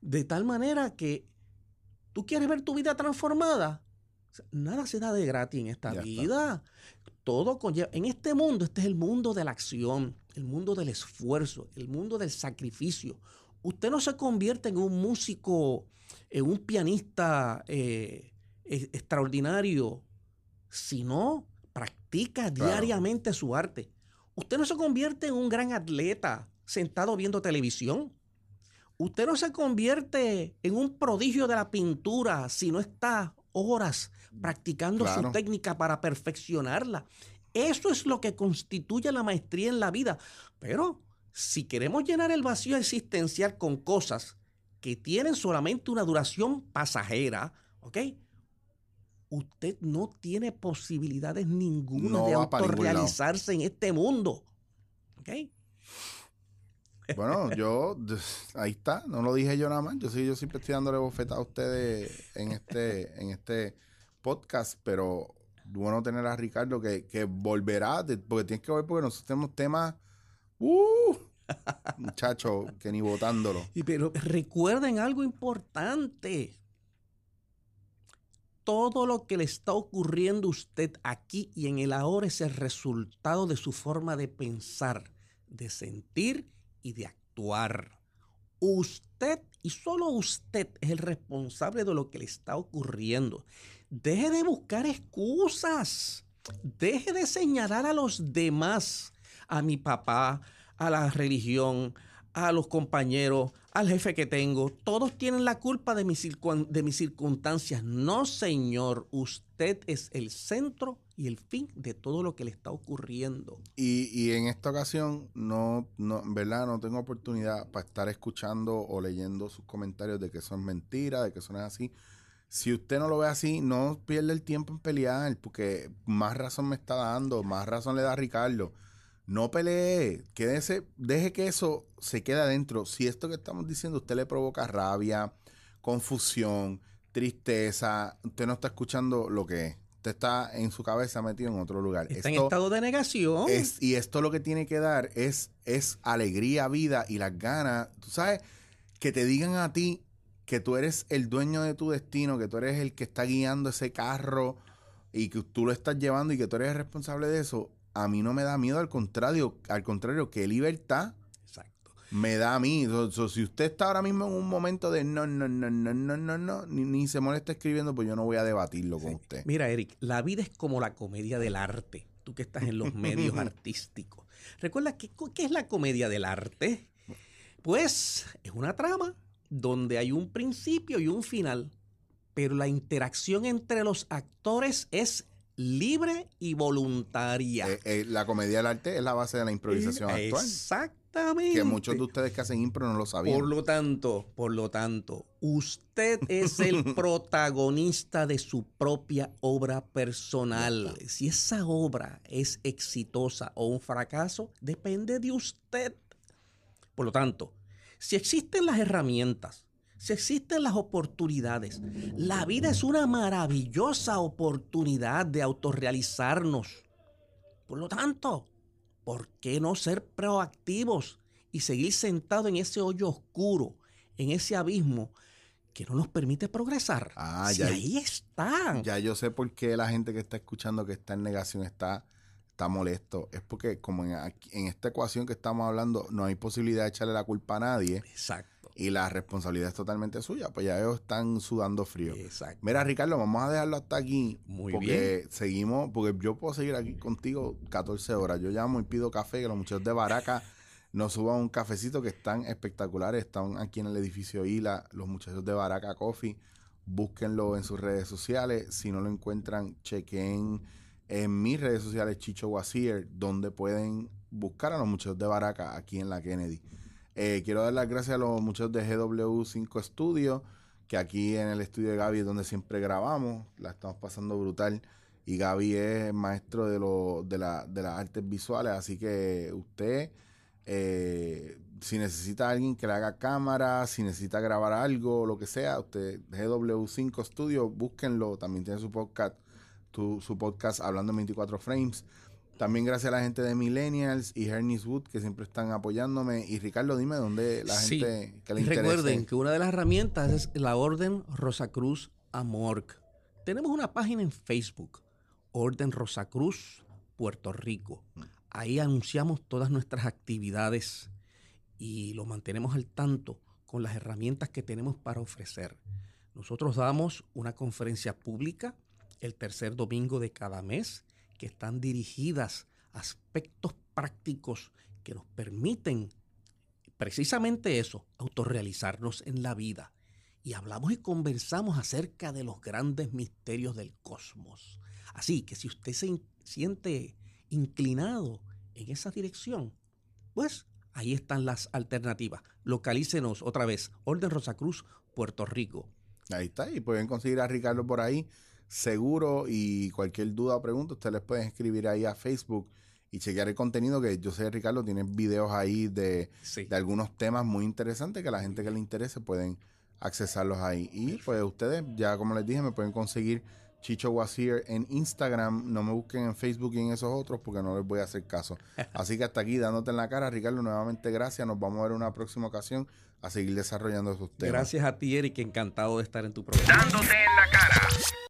Speaker 3: De tal manera que tú quieres ver tu vida transformada. Nada se da de gratis en esta
Speaker 1: Ya está.
Speaker 3: Todo conlleva. En este mundo, este es el mundo de la acción, el mundo del esfuerzo, el mundo del sacrificio. Usted no se convierte en un músico, en un pianista eh, e- extraordinario, si no practica
Speaker 1: Claro.
Speaker 3: diariamente su arte. Usted no se convierte en un gran atleta sentado viendo televisión. Usted no se convierte en un prodigio de la pintura si no está horas practicando
Speaker 1: Claro.
Speaker 3: su técnica para perfeccionarla. Eso es lo que constituye la maestría en la vida. Pero si queremos llenar el vacío existencial con cosas que tienen solamente una duración pasajera, ¿ok? Usted no tiene posibilidades ninguna
Speaker 1: No
Speaker 3: de autorrealizarse en este mundo. ¿Ok?
Speaker 1: Bueno, yo, ahí está, no lo dije yo nada más. Yo sí, yo siempre estoy dándole bofeta a ustedes en este, en este podcast, pero bueno tener a Ricardo que, que volverá, de- porque tienes que ver porque nosotros tenemos temas, uh, muchacho, que ni votándolo.
Speaker 3: Y pero recuerden algo importante. Todo lo que le está ocurriendo a usted aquí y en el ahora es el resultado de su forma de pensar, de sentir y de actuar. Usted y solo usted es el responsable de lo que le está ocurriendo. Deje de buscar excusas. Deje de señalar a los demás, a mi papá, a la religión, a los compañeros, al jefe que tengo. Todos tienen la culpa de mis, de mis circunstancias. No, señor. Usted es el centro y el fin de todo lo que le está ocurriendo.
Speaker 1: Y, y en esta ocasión, no, no, verdad, no tengo oportunidad para estar escuchando o leyendo sus comentarios de que son mentiras, de que son así. Si usted no lo ve así, no pierda el tiempo en pelear, porque más razón me está dando, más razón le da a Ricardo. No pelee, quédese, deje que eso se quede adentro. Si esto que estamos diciendo usted le provoca rabia, confusión, tristeza, usted no está escuchando lo que es. Usted está en su cabeza metido en otro lugar.
Speaker 3: Está en estado de negación.
Speaker 1: es, y esto lo que tiene que dar es, es alegría, vida y las ganas. Tú sabes, que te digan a ti que tú eres el dueño de tu destino, que tú eres el que está guiando ese carro y que tú lo estás llevando y que tú eres el responsable de eso. A mí no me da miedo, al contrario, al contrario, que libertad
Speaker 3: Exacto.
Speaker 1: me da a mí. So- so, si usted está ahora mismo en un momento de no, no, no, no, no, no, no, ni, ni se molesta escribiendo, pues yo no voy a debatirlo con usted.
Speaker 3: Mira, Eric, la vida es como la comedia del arte. Tú que estás en los medios artísticos. ¿Recuerdas qué, qué es la comedia del arte? Pues es una trama donde hay un principio y un final, pero la interacción entre los actores es libre y voluntaria.
Speaker 1: Eh, eh, la comedia del arte es la base de la improvisación actual.
Speaker 3: Exactamente.
Speaker 1: Que muchos de ustedes que hacen impro no lo sabían.
Speaker 3: Por lo tanto, por lo tanto, usted es el protagonista de su propia obra personal. Si esa obra es exitosa o un fracaso, depende de usted. Por lo tanto, si existen las herramientas, si existen las oportunidades, la vida es una maravillosa oportunidad de autorrealizarnos. Por lo tanto, ¿por qué no ser proactivos y seguir sentados en ese hoyo oscuro, en ese abismo que no nos permite progresar?
Speaker 1: Ah,
Speaker 3: Si
Speaker 1: ya-
Speaker 3: ahí están.
Speaker 1: Ya yo sé por qué la gente que está escuchando que está en negación está, está molesto. Es porque como en, aquí- en esta ecuación que estamos hablando no hay posibilidad de echarle la culpa a nadie
Speaker 3: Exacto.
Speaker 1: Y la responsabilidad es totalmente suya. Pues ya ellos están sudando frío.
Speaker 3: Exacto.
Speaker 1: Mira, Ricardo, vamos a dejarlo hasta aquí.
Speaker 3: Muy
Speaker 1: porque seguimos, porque yo puedo seguir aquí contigo 14 horas. Yo llamo y pido café, que los muchachos de Baraca nos suban un cafecito que están espectaculares. Están aquí en el edificio Isla, los muchachos de Baraca Coffee. Búsquenlo en sus redes sociales. Si no lo encuentran, chequen en mis redes sociales, Chicho Wazir, donde pueden buscar a los muchachos de Baraca aquí en la Kennedy. Eh, quiero dar las gracias a los muchachos de GW5 Studio, que aquí en el estudio de Gaby es donde siempre grabamos. La estamos pasando brutal. Y Gaby es maestro de, lo, de, la- de las artes visuales, así que usted, eh, si necesita alguien que le haga cámara, si necesita grabar algo, lo que sea, usted, GW5 Studio, búsquenlo. También tiene su podcast, tu- su podcast Hablando en 24 Frames. También gracias a la gente de Millennials y Hernis Wood que siempre están apoyándome. Y Ricardo, dime dónde la
Speaker 3: Sí.
Speaker 1: gente que le
Speaker 3: Y
Speaker 1: interese.
Speaker 3: recuerden que una de las herramientas es la Orden Rosacruz Amorc. Tenemos una página en Facebook, Orden Rosacruz, Puerto Rico. Ahí anunciamos todas nuestras actividades y lo mantenemos al tanto con las herramientas que tenemos para ofrecer. Nosotros damos una conferencia pública el tercer domingo de cada mes que están dirigidas a aspectos prácticos que nos permiten precisamente eso, autorrealizarnos en la vida. Y hablamos y conversamos acerca de los grandes misterios del cosmos. Así que si usted se siente inclinado en esa dirección, pues ahí están las alternativas. Localícenos otra vez, Orden Rosacruz, Puerto Rico.
Speaker 1: Ahí está, y pueden conseguir a Ricardo por ahí, seguro, y cualquier duda o pregunta, ustedes les pueden escribir ahí a Facebook y chequear el contenido que yo sé, Ricardo, tiene videos ahí de,
Speaker 3: Sí.
Speaker 1: de algunos temas muy interesantes que a la gente que le interese pueden accesarlos ahí. Y pues ustedes, ya como les dije, me pueden conseguir Chicho Wazir en Instagram, no me busquen en Facebook y en esos otros porque no les voy a hacer caso. Así que hasta aquí, dándote en la cara, Ricardo, nuevamente gracias, nos vamos a ver en una próxima ocasión a seguir desarrollando esos temas.
Speaker 3: Gracias a ti, Eric, encantado de estar en tu programa.
Speaker 2: Dándote en la cara.